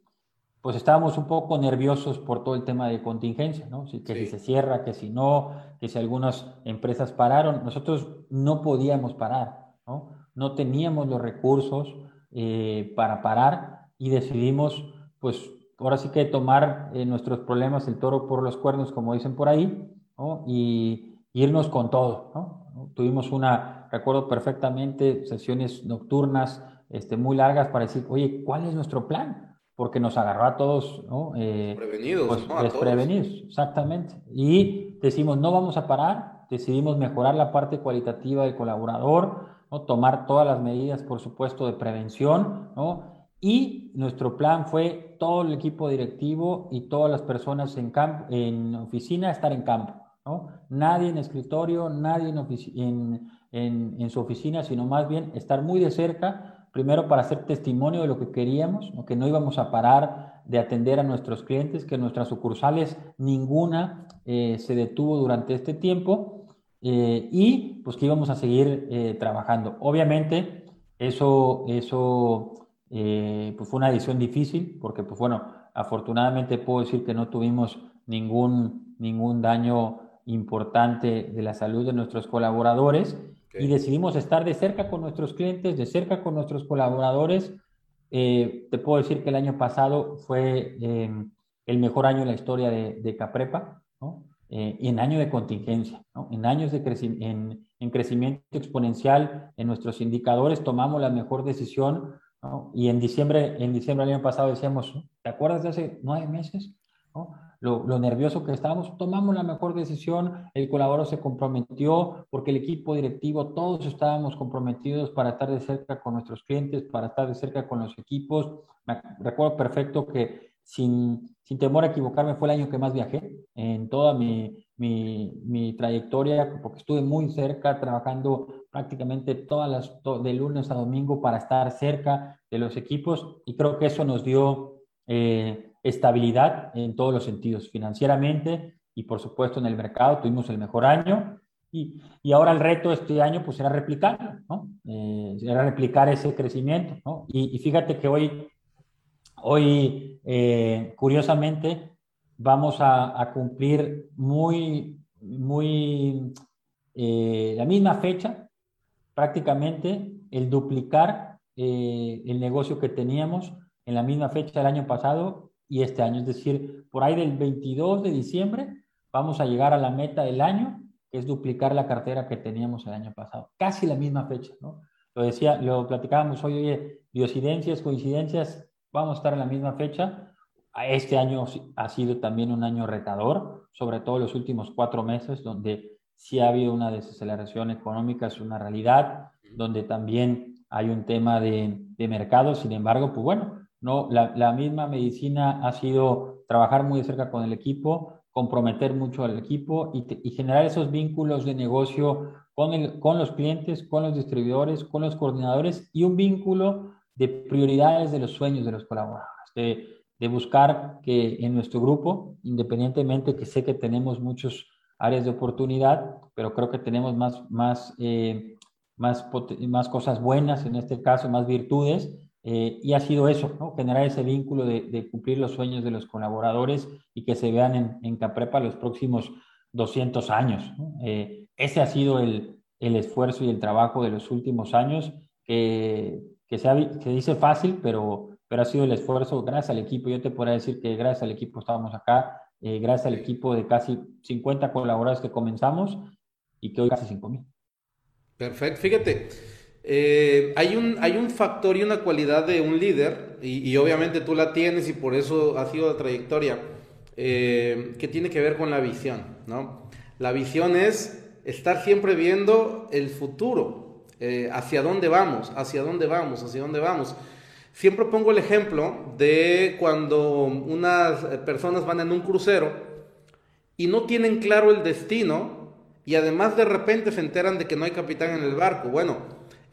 pues estábamos un poco nerviosos por todo el tema de contingencia, ¿no? que si se cierra, que si no, que si algunas empresas pararon. Nosotros no podíamos parar, ¿no? No teníamos los recursos eh, para parar y decidimos, pues, ahora sí que tomar eh, nuestros problemas el toro por los cuernos, como dicen por ahí, ¿no? Y irnos con todo, ¿no? Tuvimos una, recuerdo perfectamente, sesiones nocturnas este, muy largas para decir, oye, ¿cuál es nuestro plan? Porque nos agarró a todos, ¿no? Eh, prevenidos, pues, desprevenidos, exactamente. Y decimos, no vamos a parar, decidimos mejorar la parte cualitativa del colaborador, ¿no? tomar todas las medidas, por supuesto, de prevención, ¿no? Y nuestro plan fue todo el equipo directivo y todas las personas en, campo, en oficina estar en campo, ¿no? Nadie en escritorio, nadie en, en, en su oficina, sino más bien estar muy de cerca primero para hacer testimonio de lo que queríamos, que no íbamos a parar de atender a nuestros clientes, que nuestras sucursales ninguna eh, se detuvo durante este tiempo eh, y pues que íbamos a seguir eh, trabajando. Obviamente eso, eso pues fue una decisión difícil porque pues bueno, afortunadamente puedo decir que no tuvimos ningún, ningún daño importante de la salud de nuestros colaboradores y decidimos estar de cerca con nuestros clientes, de cerca con nuestros colaboradores. Eh, te puedo decir que el año pasado fue em, el mejor año en la historia de, Caprepa, ¿no? Eh, en año de contingencia, en años de en, en, crecimiento exponencial en nuestros indicadores tomamos la mejor decisión y en diciembre, en diciembre del año pasado decíamos, ¿te acuerdas de hace nueve meses? ¿no? Lo, nervioso que estábamos, tomamos la mejor decisión, el colaborador se comprometió, porque el equipo directivo, todos estábamos comprometidos para estar de cerca con nuestros clientes, para estar de cerca con los equipos. Me recuerdo perfecto que sin, sin temor a equivocarme fue el año que más viajé en toda mi, mi, mi trayectoria, porque estuve muy cerca trabajando prácticamente todas las, de lunes a domingo para estar cerca de los equipos y creo que eso nos dio... Eh, estabilidad en todos los sentidos, financieramente y por supuesto en el mercado. Tuvimos el mejor año y, y ahora el reto este año pues era replicarlo, ¿no? Eh, era replicar ese crecimiento, ¿no? Y, fíjate que hoy, hoy eh, curiosamente, vamos a, a, cumplir muy, muy, eh, la misma fecha, prácticamente el duplicar el negocio que teníamos en la misma fecha del año pasado y este año. Es decir, por ahí del 22 de diciembre vamos a llegar a la meta del año, que es duplicar la cartera que teníamos el año pasado. Casi la misma fecha, ¿no? Lo decía, lo platicábamos hoy, oye, diosidencias, coincidencias, vamos a estar en la misma fecha. Este año ha sido también un año retador, sobre todo los últimos cuatro meses, donde sí ha habido una desaceleración económica, es una realidad, donde también hay un tema de, de mercado. Sin embargo, pues bueno, ¿no? La, misma medicina ha sido trabajar muy de cerca con el equipo, comprometer mucho al equipo y, generar esos vínculos de negocio con, el, con los clientes, con los distribuidores, con los coordinadores y un vínculo de prioridades de los sueños de los colaboradores, de, buscar que en nuestro grupo, independientemente que sé que tenemos muchas áreas de oportunidad, pero creo que tenemos más, más, eh, más, más cosas buenas en este caso, más virtudes, eh, y ha sido eso, ¿no? generar ese vínculo de, cumplir los sueños de los colaboradores y que se vean en, en Caprepa los próximos 200 años. Eh, ese ha sido el, el, esfuerzo y el trabajo de los últimos años, que, que se, dice fácil, pero, pero ha sido el esfuerzo gracias al equipo. Yo te podría decir que gracias al equipo estábamos acá, eh, gracias al equipo de casi 50 colaboradores que comenzamos y que hoy casi 5 mil. Perfecto, fíjate. Eh, hay, un, hay un factor y una cualidad de un líder, y, obviamente tú la tienes y por eso ha sido la trayectoria, eh, que tiene que ver con la visión, ¿no? La visión es estar siempre viendo el futuro, eh, hacia dónde vamos, hacia dónde vamos, hacia dónde vamos. Siempre pongo el ejemplo de cuando unas personas van en un crucero y no tienen claro el destino y además de repente se enteran de que no hay capitán en el barco. Bueno,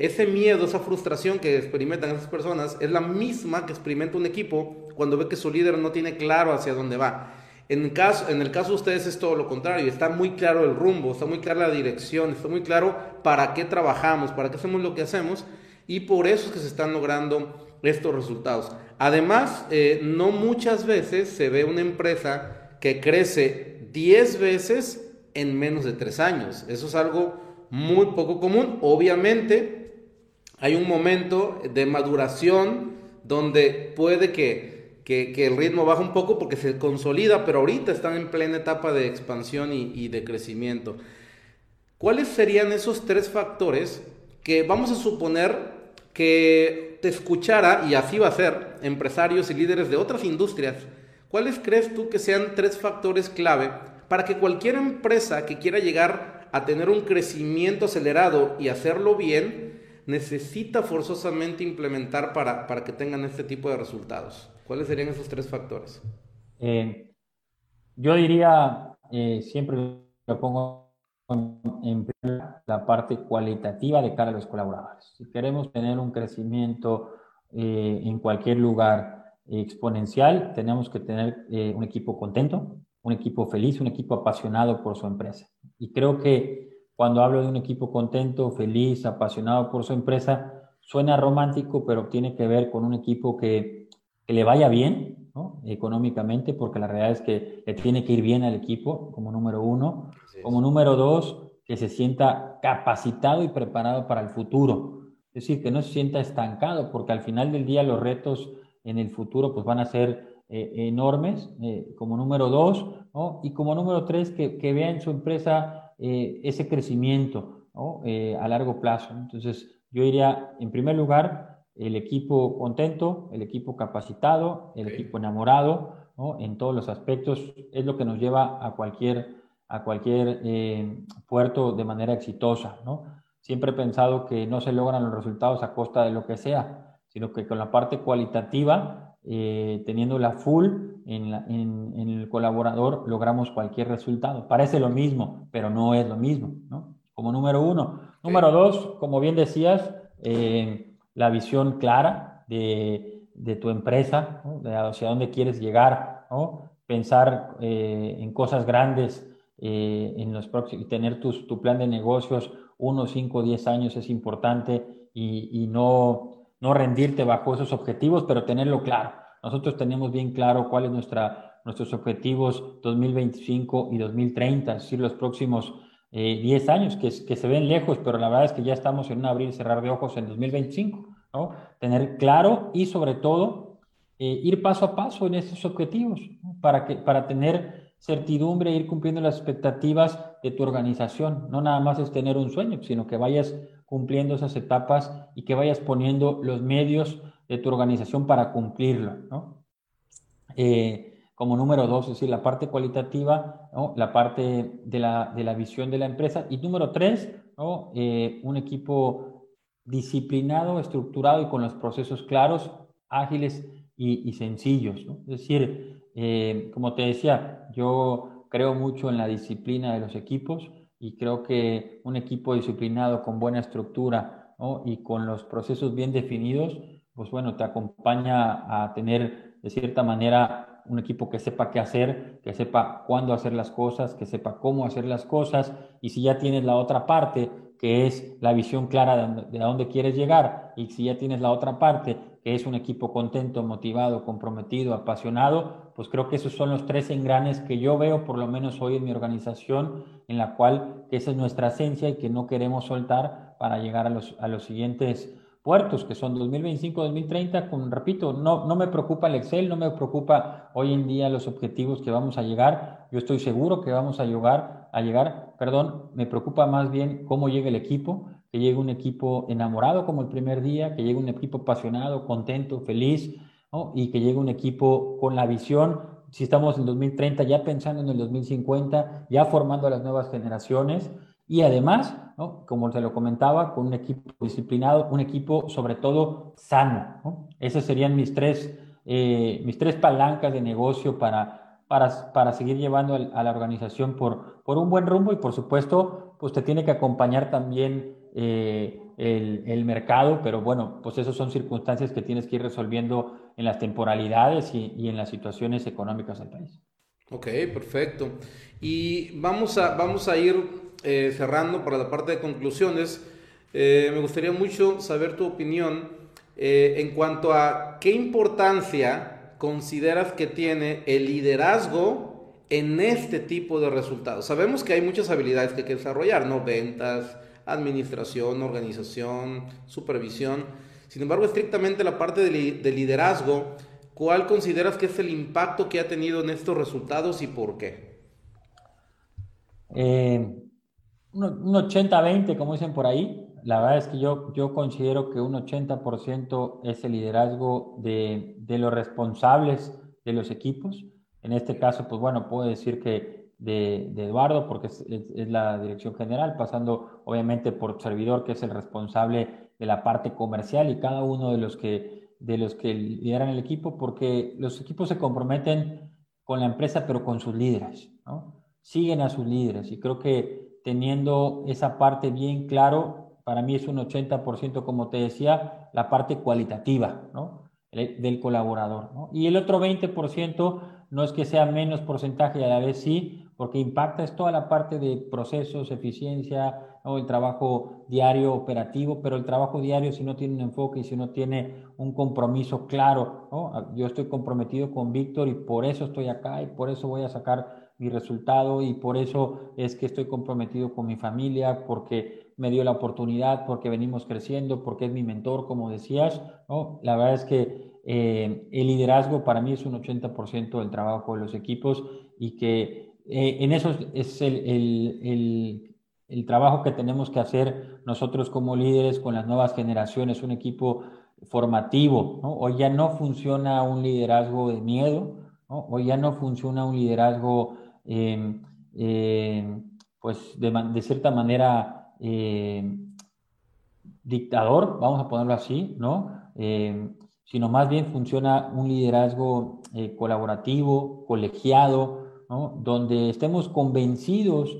ese miedo, esa frustración que experimentan esas personas es la misma que experimenta un equipo cuando ve que su líder no tiene claro hacia dónde va. En el, caso, en el caso de ustedes es todo lo contrario, está muy claro el rumbo, está muy clara la dirección, está muy claro para qué trabajamos, para qué hacemos lo que hacemos y por eso es que se están logrando estos resultados. Además, eh, no muchas veces se ve una empresa que crece 10 veces en menos de 3 años. Eso es algo muy poco común. Obviamente, hay un momento de maduración donde puede que que, el ritmo baja un poco porque se consolida, pero ahorita están en plena etapa de expansión y, de crecimiento. ¿Cuáles serían esos tres factores que vamos a suponer que te escuchara, y así va a ser, empresarios y líderes de otras industrias? ¿Cuáles crees tú que sean tres factores clave para que cualquier empresa que quiera llegar a tener un crecimiento acelerado y hacerlo bien, necesita forzosamente implementar para, para que tengan este tipo de resultados? ¿Cuáles serían esos tres factores? Eh, yo diría, eh, siempre lo pongo en la parte cualitativa de cara a los colaboradores. Si queremos tener un crecimiento eh, en cualquier lugar exponencial, tenemos que tener un equipo contento, un equipo feliz, un equipo apasionado por su empresa. Y creo que cuando hablo de un equipo contento, feliz, apasionado por su empresa, suena romántico, pero tiene que ver con un equipo que que le vaya bien económicamente, porque la realidad es que le tiene que ir bien al equipo como número uno. Como número dos, que se sienta capacitado y preparado para el futuro. Es decir, que no se sienta estancado, porque al final del día los retos en el futuro pues, van a ser eh, enormes, eh, como número dos, y como número tres, que, que vea en su empresa eh, ese crecimiento a largo plazo. Entonces, yo diría, en primer lugar, el equipo contento, el equipo capacitado, el equipo enamorado, ¿no? en todos los aspectos, es lo que nos lleva a cualquier, a cualquier eh, puerto de manera exitosa. ¿no? Siempre he pensado que no se logran los resultados a costa de lo que sea, sino que con la parte cualitativa, eh, teniendo la full en, en, el colaborador, logramos cualquier resultado. Parece lo mismo, pero no es lo mismo, ¿no? Como número uno. Número dos, como bien decías, eh, la visión clara de, de tu empresa, de hacia dónde quieres llegar, ¿no? pensar eh, en cosas grandes eh, en los próximos, tener tus, tu plan de negocios uno, cinco, diez años es importante y, y no, no rendirte bajo esos objetivos, pero tenerlo claro. Nosotros tenemos bien claro cuáles nuestra, nuestros objetivos 2025 y 2030, es decir, los próximos 10 eh, años, que, se ven lejos, pero la verdad es que ya estamos en un abrir y cerrar de ojos en 2025, ¿no? Tener claro y sobre todo eh, ir paso a paso en esos objetivos, para, que, para tener certidumbre ir cumpliendo las expectativas de tu organización. No nada más es tener un sueño, sino que vayas cumpliendo esas etapas y que vayas poniendo los medios de tu organización para cumplirlo, ¿no? Eh, como número dos, es decir, la parte cualitativa, la parte de la, de la, visión de la empresa. Y número tres. Eh, un equipo disciplinado, estructurado y con los procesos claros, ágiles y, sencillos. Es decir, eh, como te decía, yo creo mucho en la disciplina de los equipos y creo que un equipo disciplinado con buena estructura y con los procesos bien definidos, pues bueno, te acompaña a tener de cierta manera un equipo que sepa qué hacer, que sepa cuándo hacer las cosas, que sepa cómo hacer las cosas. Y si ya tienes la otra parte, que es la visión clara de, dónde quieres llegar, y si ya tienes la otra parte, que es un equipo contento, motivado, comprometido, apasionado, pues creo que esos son los tres engranes que yo veo, por lo menos hoy en mi organización, en la cual esa es nuestra esencia y que no queremos soltar para llegar a los, a los siguientes puertos, que son 2025, 2030, con, repito, no, no me preocupa el Excel, no me preocupa hoy en día los objetivos que vamos a llegar, yo estoy seguro que vamos a llegar, a llegar, perdón, me preocupa más bien cómo llega el equipo, que llegue un equipo enamorado como el primer día, que llegue un equipo apasionado, contento, feliz, y que llegue un equipo con la visión, si estamos en 2030, ya pensando en el 2050, ya formando a las nuevas generaciones, y además, como se lo comentaba, con un equipo disciplinado, un equipo sobre todo sano. ¿no? Esas serían mis tres, eh, mis tres palancas de negocio para, para, para seguir llevando a la organización por, por un buen rumbo y por supuesto, pues te tiene que acompañar también eh, el, mercado, pero bueno, pues esas son circunstancias que tienes que ir resolviendo en las temporalidades y, en las situaciones económicas del país. Ok, perfecto. Y vamos a, vamos a ir eh, cerrando para la parte de conclusiones. Eh, me gustaría mucho saber tu opinión en cuanto a qué importancia consideras que tiene el liderazgo en este tipo de resultados. Sabemos que hay muchas habilidades que hay que desarrollar, ¿no? Ventas, administración, organización, supervisión. Sin embargo, estrictamente la parte de, liderazgo, ¿cuál consideras que es el impacto que ha tenido en estos resultados y por qué? Eh, un 80-20, como dicen por ahí. La verdad es que yo, yo considero que un 80% es el liderazgo de, de, los responsables de los equipos. En este caso, pues bueno, puedo decir que de, Eduardo, porque es, es, la dirección general, pasando obviamente por servidor, que es el responsable de la parte comercial y cada uno de los que, de los que lideran el equipo, porque los equipos se comprometen con la empresa, pero con sus líderes, ¿no? Siguen a sus líderes y creo que teniendo esa parte bien claro, para mí es un 80%, como te decía, la parte cualitativa ¿no? del colaborador. ¿no? Y el otro 20% no es que sea menos porcentaje, a la vez sí, porque impacta es toda la parte de procesos, eficiencia, ¿no? el trabajo diario operativo, pero el trabajo diario si no tiene un enfoque y si no tiene un compromiso claro, ¿no? yo estoy comprometido con Víctor y por eso estoy acá y por eso voy a sacar mi resultado y por eso es que estoy comprometido con mi familia, porque me dio la oportunidad, porque venimos creciendo, porque es mi mentor, como decías, ¿no? La verdad es que eh, el liderazgo para mí es un 80% del trabajo de los equipos y que eh, en eso es el, el, el, trabajo que tenemos que hacer nosotros como líderes con las nuevas generaciones, un equipo formativo. Hoy ya no funciona un liderazgo de miedo. Hoy ya no funciona un liderazgo Em, em, pues de, cierta manera em, dictador, vamos a ponerlo así, ¿no? sino más bien funciona un liderazgo eh, colaborativo, colegiado, donde estemos convencidos.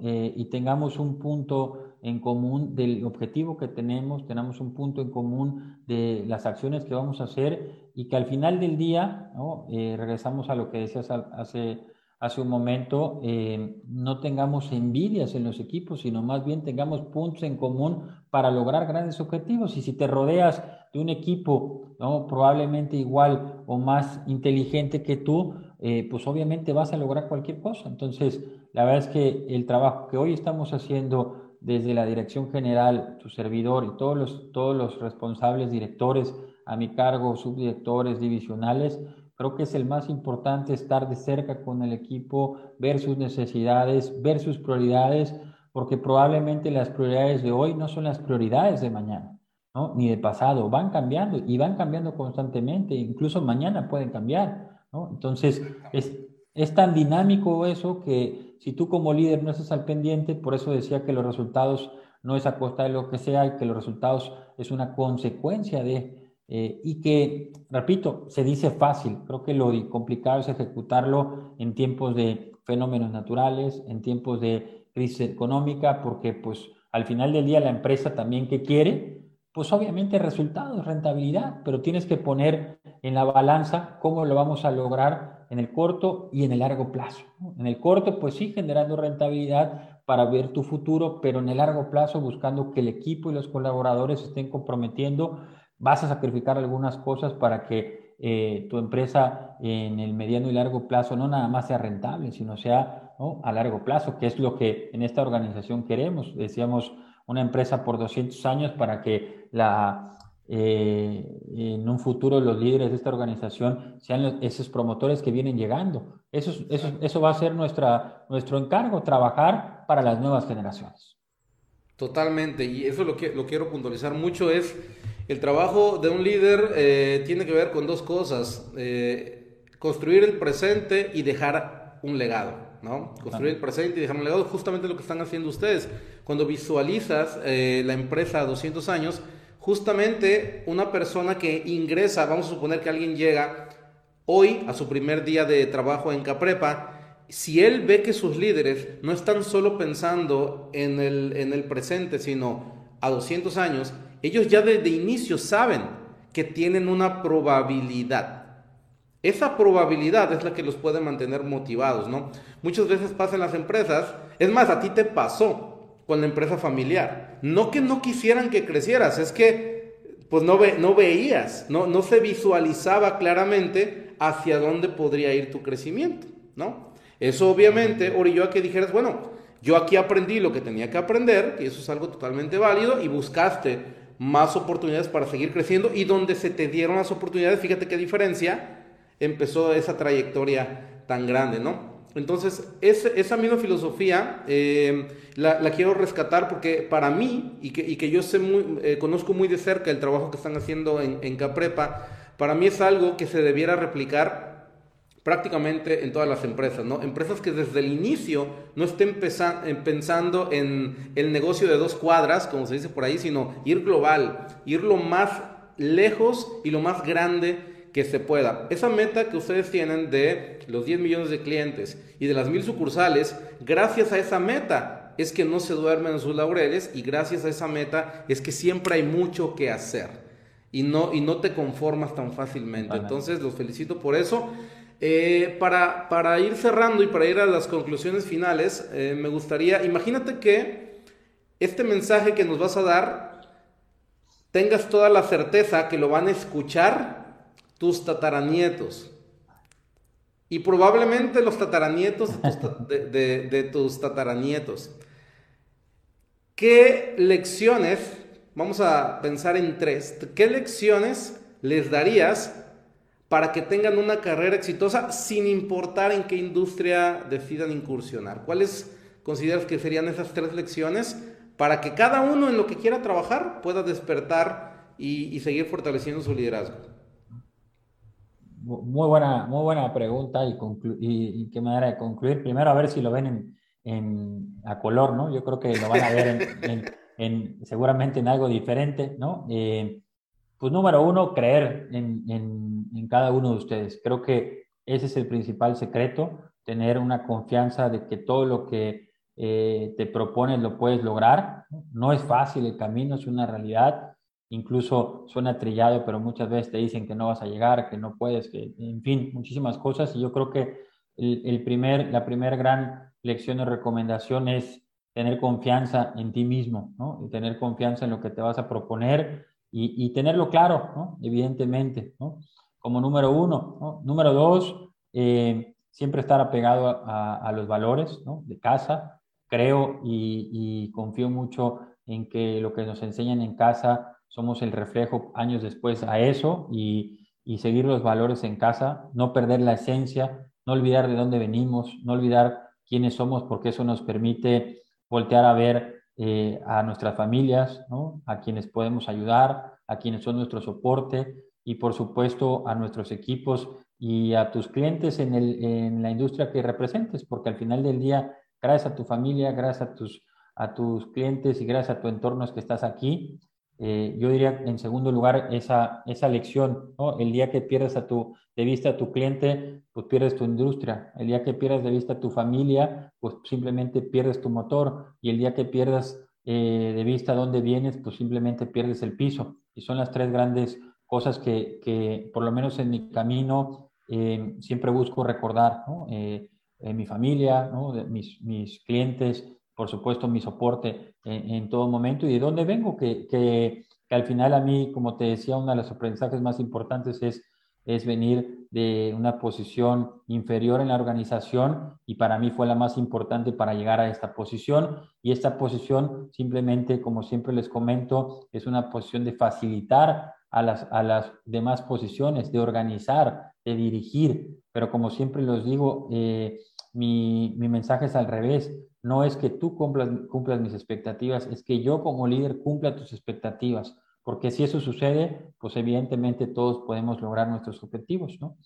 Eh, y tengamos un punto en común del objetivo que tenemos, tenemos un punto en común de las acciones que vamos a hacer y que al final del día, ¿no? Eh, regresamos a lo que decías hace hace un momento, eh, no tengamos envidias en los equipos, sino más bien tengamos puntos en común para lograr grandes objetivos. Y si te rodeas de un equipo probablemente igual o más inteligente que tú, eh, pues obviamente vas a lograr cualquier cosa. Entonces, la verdad es que el trabajo que hoy estamos haciendo desde la dirección general, tu servidor y todos los, todos los responsables, directores a mi cargo, subdirectores, divisionales, Creo que es el más importante estar de cerca con el equipo, ver sus necesidades, ver sus prioridades, porque probablemente las prioridades de hoy no son las prioridades de mañana, ¿no? ni de pasado, van cambiando y van cambiando constantemente, incluso mañana pueden cambiar. Entonces, es, es tan dinámico eso que si tú como líder no estás al pendiente, por eso decía que los resultados no es a costa de lo que sea y que los resultados es una consecuencia de, eh, y que, repito, se dice fácil, creo que lo complicado es ejecutarlo en tiempos de fenómenos naturales, en tiempos de crisis económica, porque pues al final del día la empresa también que quiere, pues obviamente resultados, rentabilidad, pero tienes que poner en la balanza cómo lo vamos a lograr en el corto y en el largo plazo. En el corto, pues sí, generando rentabilidad para ver tu futuro, pero en el largo plazo buscando que el equipo y los colaboradores estén comprometiendo vas a sacrificar algunas cosas para que eh, tu empresa en el mediano y largo plazo no nada más sea rentable, sino sea a largo plazo, que es lo que en esta organización queremos. Decíamos una empresa por 200 años para que la, eh, en un futuro los líderes de esta organización sean esos promotores que vienen llegando. Eso, eso, eso va a ser nuestra, nuestro encargo, trabajar para las nuevas generaciones. Totalmente, y eso lo que lo quiero puntualizar mucho es el trabajo de un líder eh, tiene que ver con dos cosas. Eh, construir el presente y dejar un legado. ¿No? Construir el presente y dejar un legado, justamente lo que están haciendo ustedes. Cuando visualizas eh, la empresa a 200 años, justamente una persona que ingresa, vamos a suponer que alguien llega hoy a su primer día de trabajo en Caprepa, si él ve que sus líderes no están solo pensando en el, en el presente, sino a 200 años, ellos ya desde inicio saben que tienen una probabilidad. Esa probabilidad es la que los puede mantener motivados, ¿no? Muchas veces pasa en las empresas, es más, a ti te pasó con la empresa familiar. No que no quisieran que crecieras, es que pues no, ve, no veías, no, no se visualizaba claramente hacia dónde podría ir tu crecimiento, ¿no? Eso obviamente orilló a que dijeras, bueno, yo aquí aprendí lo que tenía que aprender, y eso es algo totalmente válido, y buscaste más oportunidades para seguir creciendo, y donde se te dieron las oportunidades, fíjate qué diferencia, empezó esa trayectoria tan grande, ¿no? Entonces, esa misma filosofía eh, la, quiero rescatar porque para mí, y que, yo sé eh, conozco muy de cerca el trabajo que están haciendo en, Caprepa, para mí es algo que se debiera replicar prácticamente en todas las empresas, ¿no? Empresas que desde el inicio no estén pensando en el negocio de dos cuadras, como se dice por ahí, sino ir global, ir lo más lejos y lo más grande que se pueda. Esa meta que ustedes tienen de los 10 millones de clientes y de las mil sucursales, gracias a esa meta es que no se duermen en sus laureles y gracias a esa meta es que siempre hay mucho que hacer y no, y no te conformas tan fácilmente. Entonces los felicito por eso. Eh, para, para, ir cerrando y para ir a las conclusiones finales, eh, me gustaría, imagínate que este mensaje que nos vas a dar, tengas toda la certeza que lo van a escuchar tus tataranietos. Y probablemente los tataranietos de tus, tataranietos. ¿Qué lecciones, vamos a pensar en tres, qué lecciones les darías para que tengan una carrera exitosa sin importar en qué industria decidan incursionar? ¿Cuáles consideras que serían esas tres lecciones para que cada uno en lo que quiera trabajar pueda despertar y, y seguir fortaleciendo su liderazgo? Muy buena, muy buena pregunta y, y, qué manera de concluir. Primero, a ver si lo ven en, a color, ¿no? Yo creo que lo van a ver en, seguramente en algo diferente, ¿no? Eh, pues número uno, creer en, cada uno de ustedes. Creo que ese es el principal secreto, tener una confianza de que todo lo que eh, te propones lo puedes lograr. No es fácil el camino, es una realidad incluso suena trillado, pero muchas veces te dicen que no vas a llegar, que no puedes, que, en fin, muchísimas cosas. Y yo creo que el, primer, la primera gran lección o recomendación es tener confianza en ti mismo, ¿no? Y tener confianza en lo que te vas a proponer y, tenerlo claro, ¿no? Evidentemente, ¿no? Como número uno, ¿no? Número dos, eh, siempre estar apegado a, los valores, ¿no? De casa. Creo y, y confío mucho en que lo que nos enseñan en casa somos el reflejo años después a eso y, seguir los valores en casa, no perder la esencia, no olvidar de dónde venimos, no olvidar quiénes somos, porque eso nos permite voltear a ver eh, a nuestras familias, a quienes podemos ayudar, a quienes son nuestro soporte y por supuesto a nuestros equipos y a tus clientes en, en la industria que representes, porque al final del día, gracias a tu familia, gracias a tus, a tus clientes y gracias a tu entorno es que estás aquí, eh, yo diría en segundo lugar esa, esa lección, ¿no? El día que pierdes a tu, de vista a tu cliente, pues pierdes tu industria. El día que pierdes de vista a tu familia, pues simplemente pierdes tu motor. Y el día que pierdas eh, de vista dónde vienes, pues simplemente pierdes el piso. Y son las tres grandes cosas que, que por lo menos en mi camino, eh, siempre busco recordar, ¿no? mi familia, ¿no? mis, mis clientes, por supuesto, mi soporte en, todo momento. Y de dónde vengo, que, que, al final a mí, como te decía, uno de los aprendizajes más importantes es, es venir de una posición inferior en la organización y para mí fue la más importante para llegar a esta posición. Y esta posición simplemente, como siempre les comento, es una posición de facilitar a las, a las demás posiciones, de organizar, de dirigir, pero como siempre les digo, eh, mi, mi mensaje es al revés no es que tú cumplas, mis expectativas, es que yo como líder cumpla tus expectativas, porque si eso sucede, pues evidentemente todos podemos lograr nuestros objetivos, ¿no?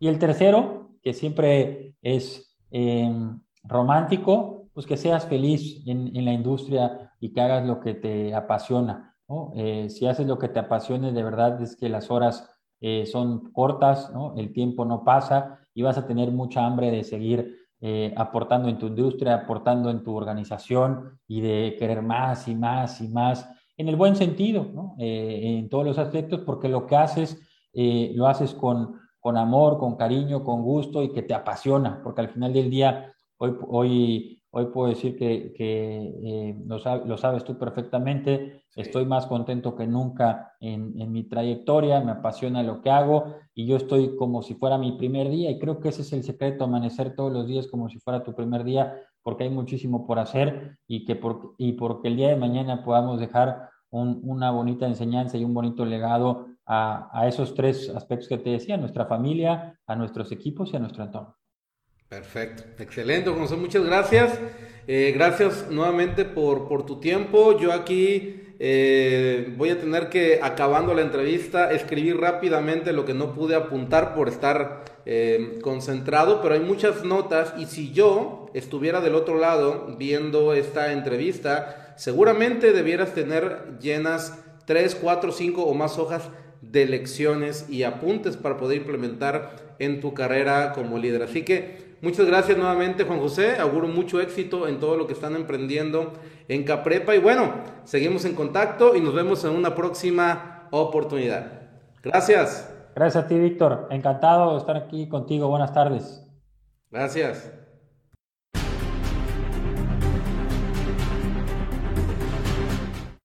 Y el tercero, que siempre es em, romántico, pues que seas feliz en, la industria y que hagas lo que te apasiona, ¿no? Eh, si haces lo que te apasione, de verdad es que las horas eh, son cortas, ¿no? El tiempo no pasa y vas a tener mucha hambre de seguir eh, aportando en tu industria, aportando en tu organización y de querer más y más y más, en el buen sentido. Eh, en todos los aspectos, porque lo que haces, eh, lo haces con, con amor, con cariño, con gusto y que te apasiona, porque al final del día, hoy, hoy puedo decir que, que eh, lo, lo, sabes tú perfectamente, estoy más contento que nunca en, en, mi trayectoria, me apasiona lo que hago y yo estoy como si fuera mi primer día y creo que ese es el secreto, amanecer todos los días como si fuera tu primer día, porque hay muchísimo por hacer y, que por, y porque el día de mañana podamos dejar un, una bonita enseñanza y un bonito legado a, a, esos tres aspectos que te decía, a nuestra familia, a nuestros equipos y a nuestro entorno. Perfecto, excelente, José, muchas gracias. Eh, gracias nuevamente por, tu tiempo. Yo aquí eh, voy a tener que, acabando la entrevista, escribir rápidamente lo que no pude apuntar por estar eh, concentrado, pero hay muchas notas y si yo estuviera del otro lado viendo esta entrevista, seguramente debieras tener llenas 3, 4, 5 o más hojas de lecciones y apuntes para poder implementar en tu carrera como líder. Así que muchas gracias nuevamente Juan José, auguro mucho éxito en todo lo que están emprendiendo en Caprepa y bueno, seguimos en contacto y nos vemos en una próxima oportunidad. Gracias. Gracias a ti, Víctor. Encantado de estar aquí contigo. Buenas tardes. Gracias.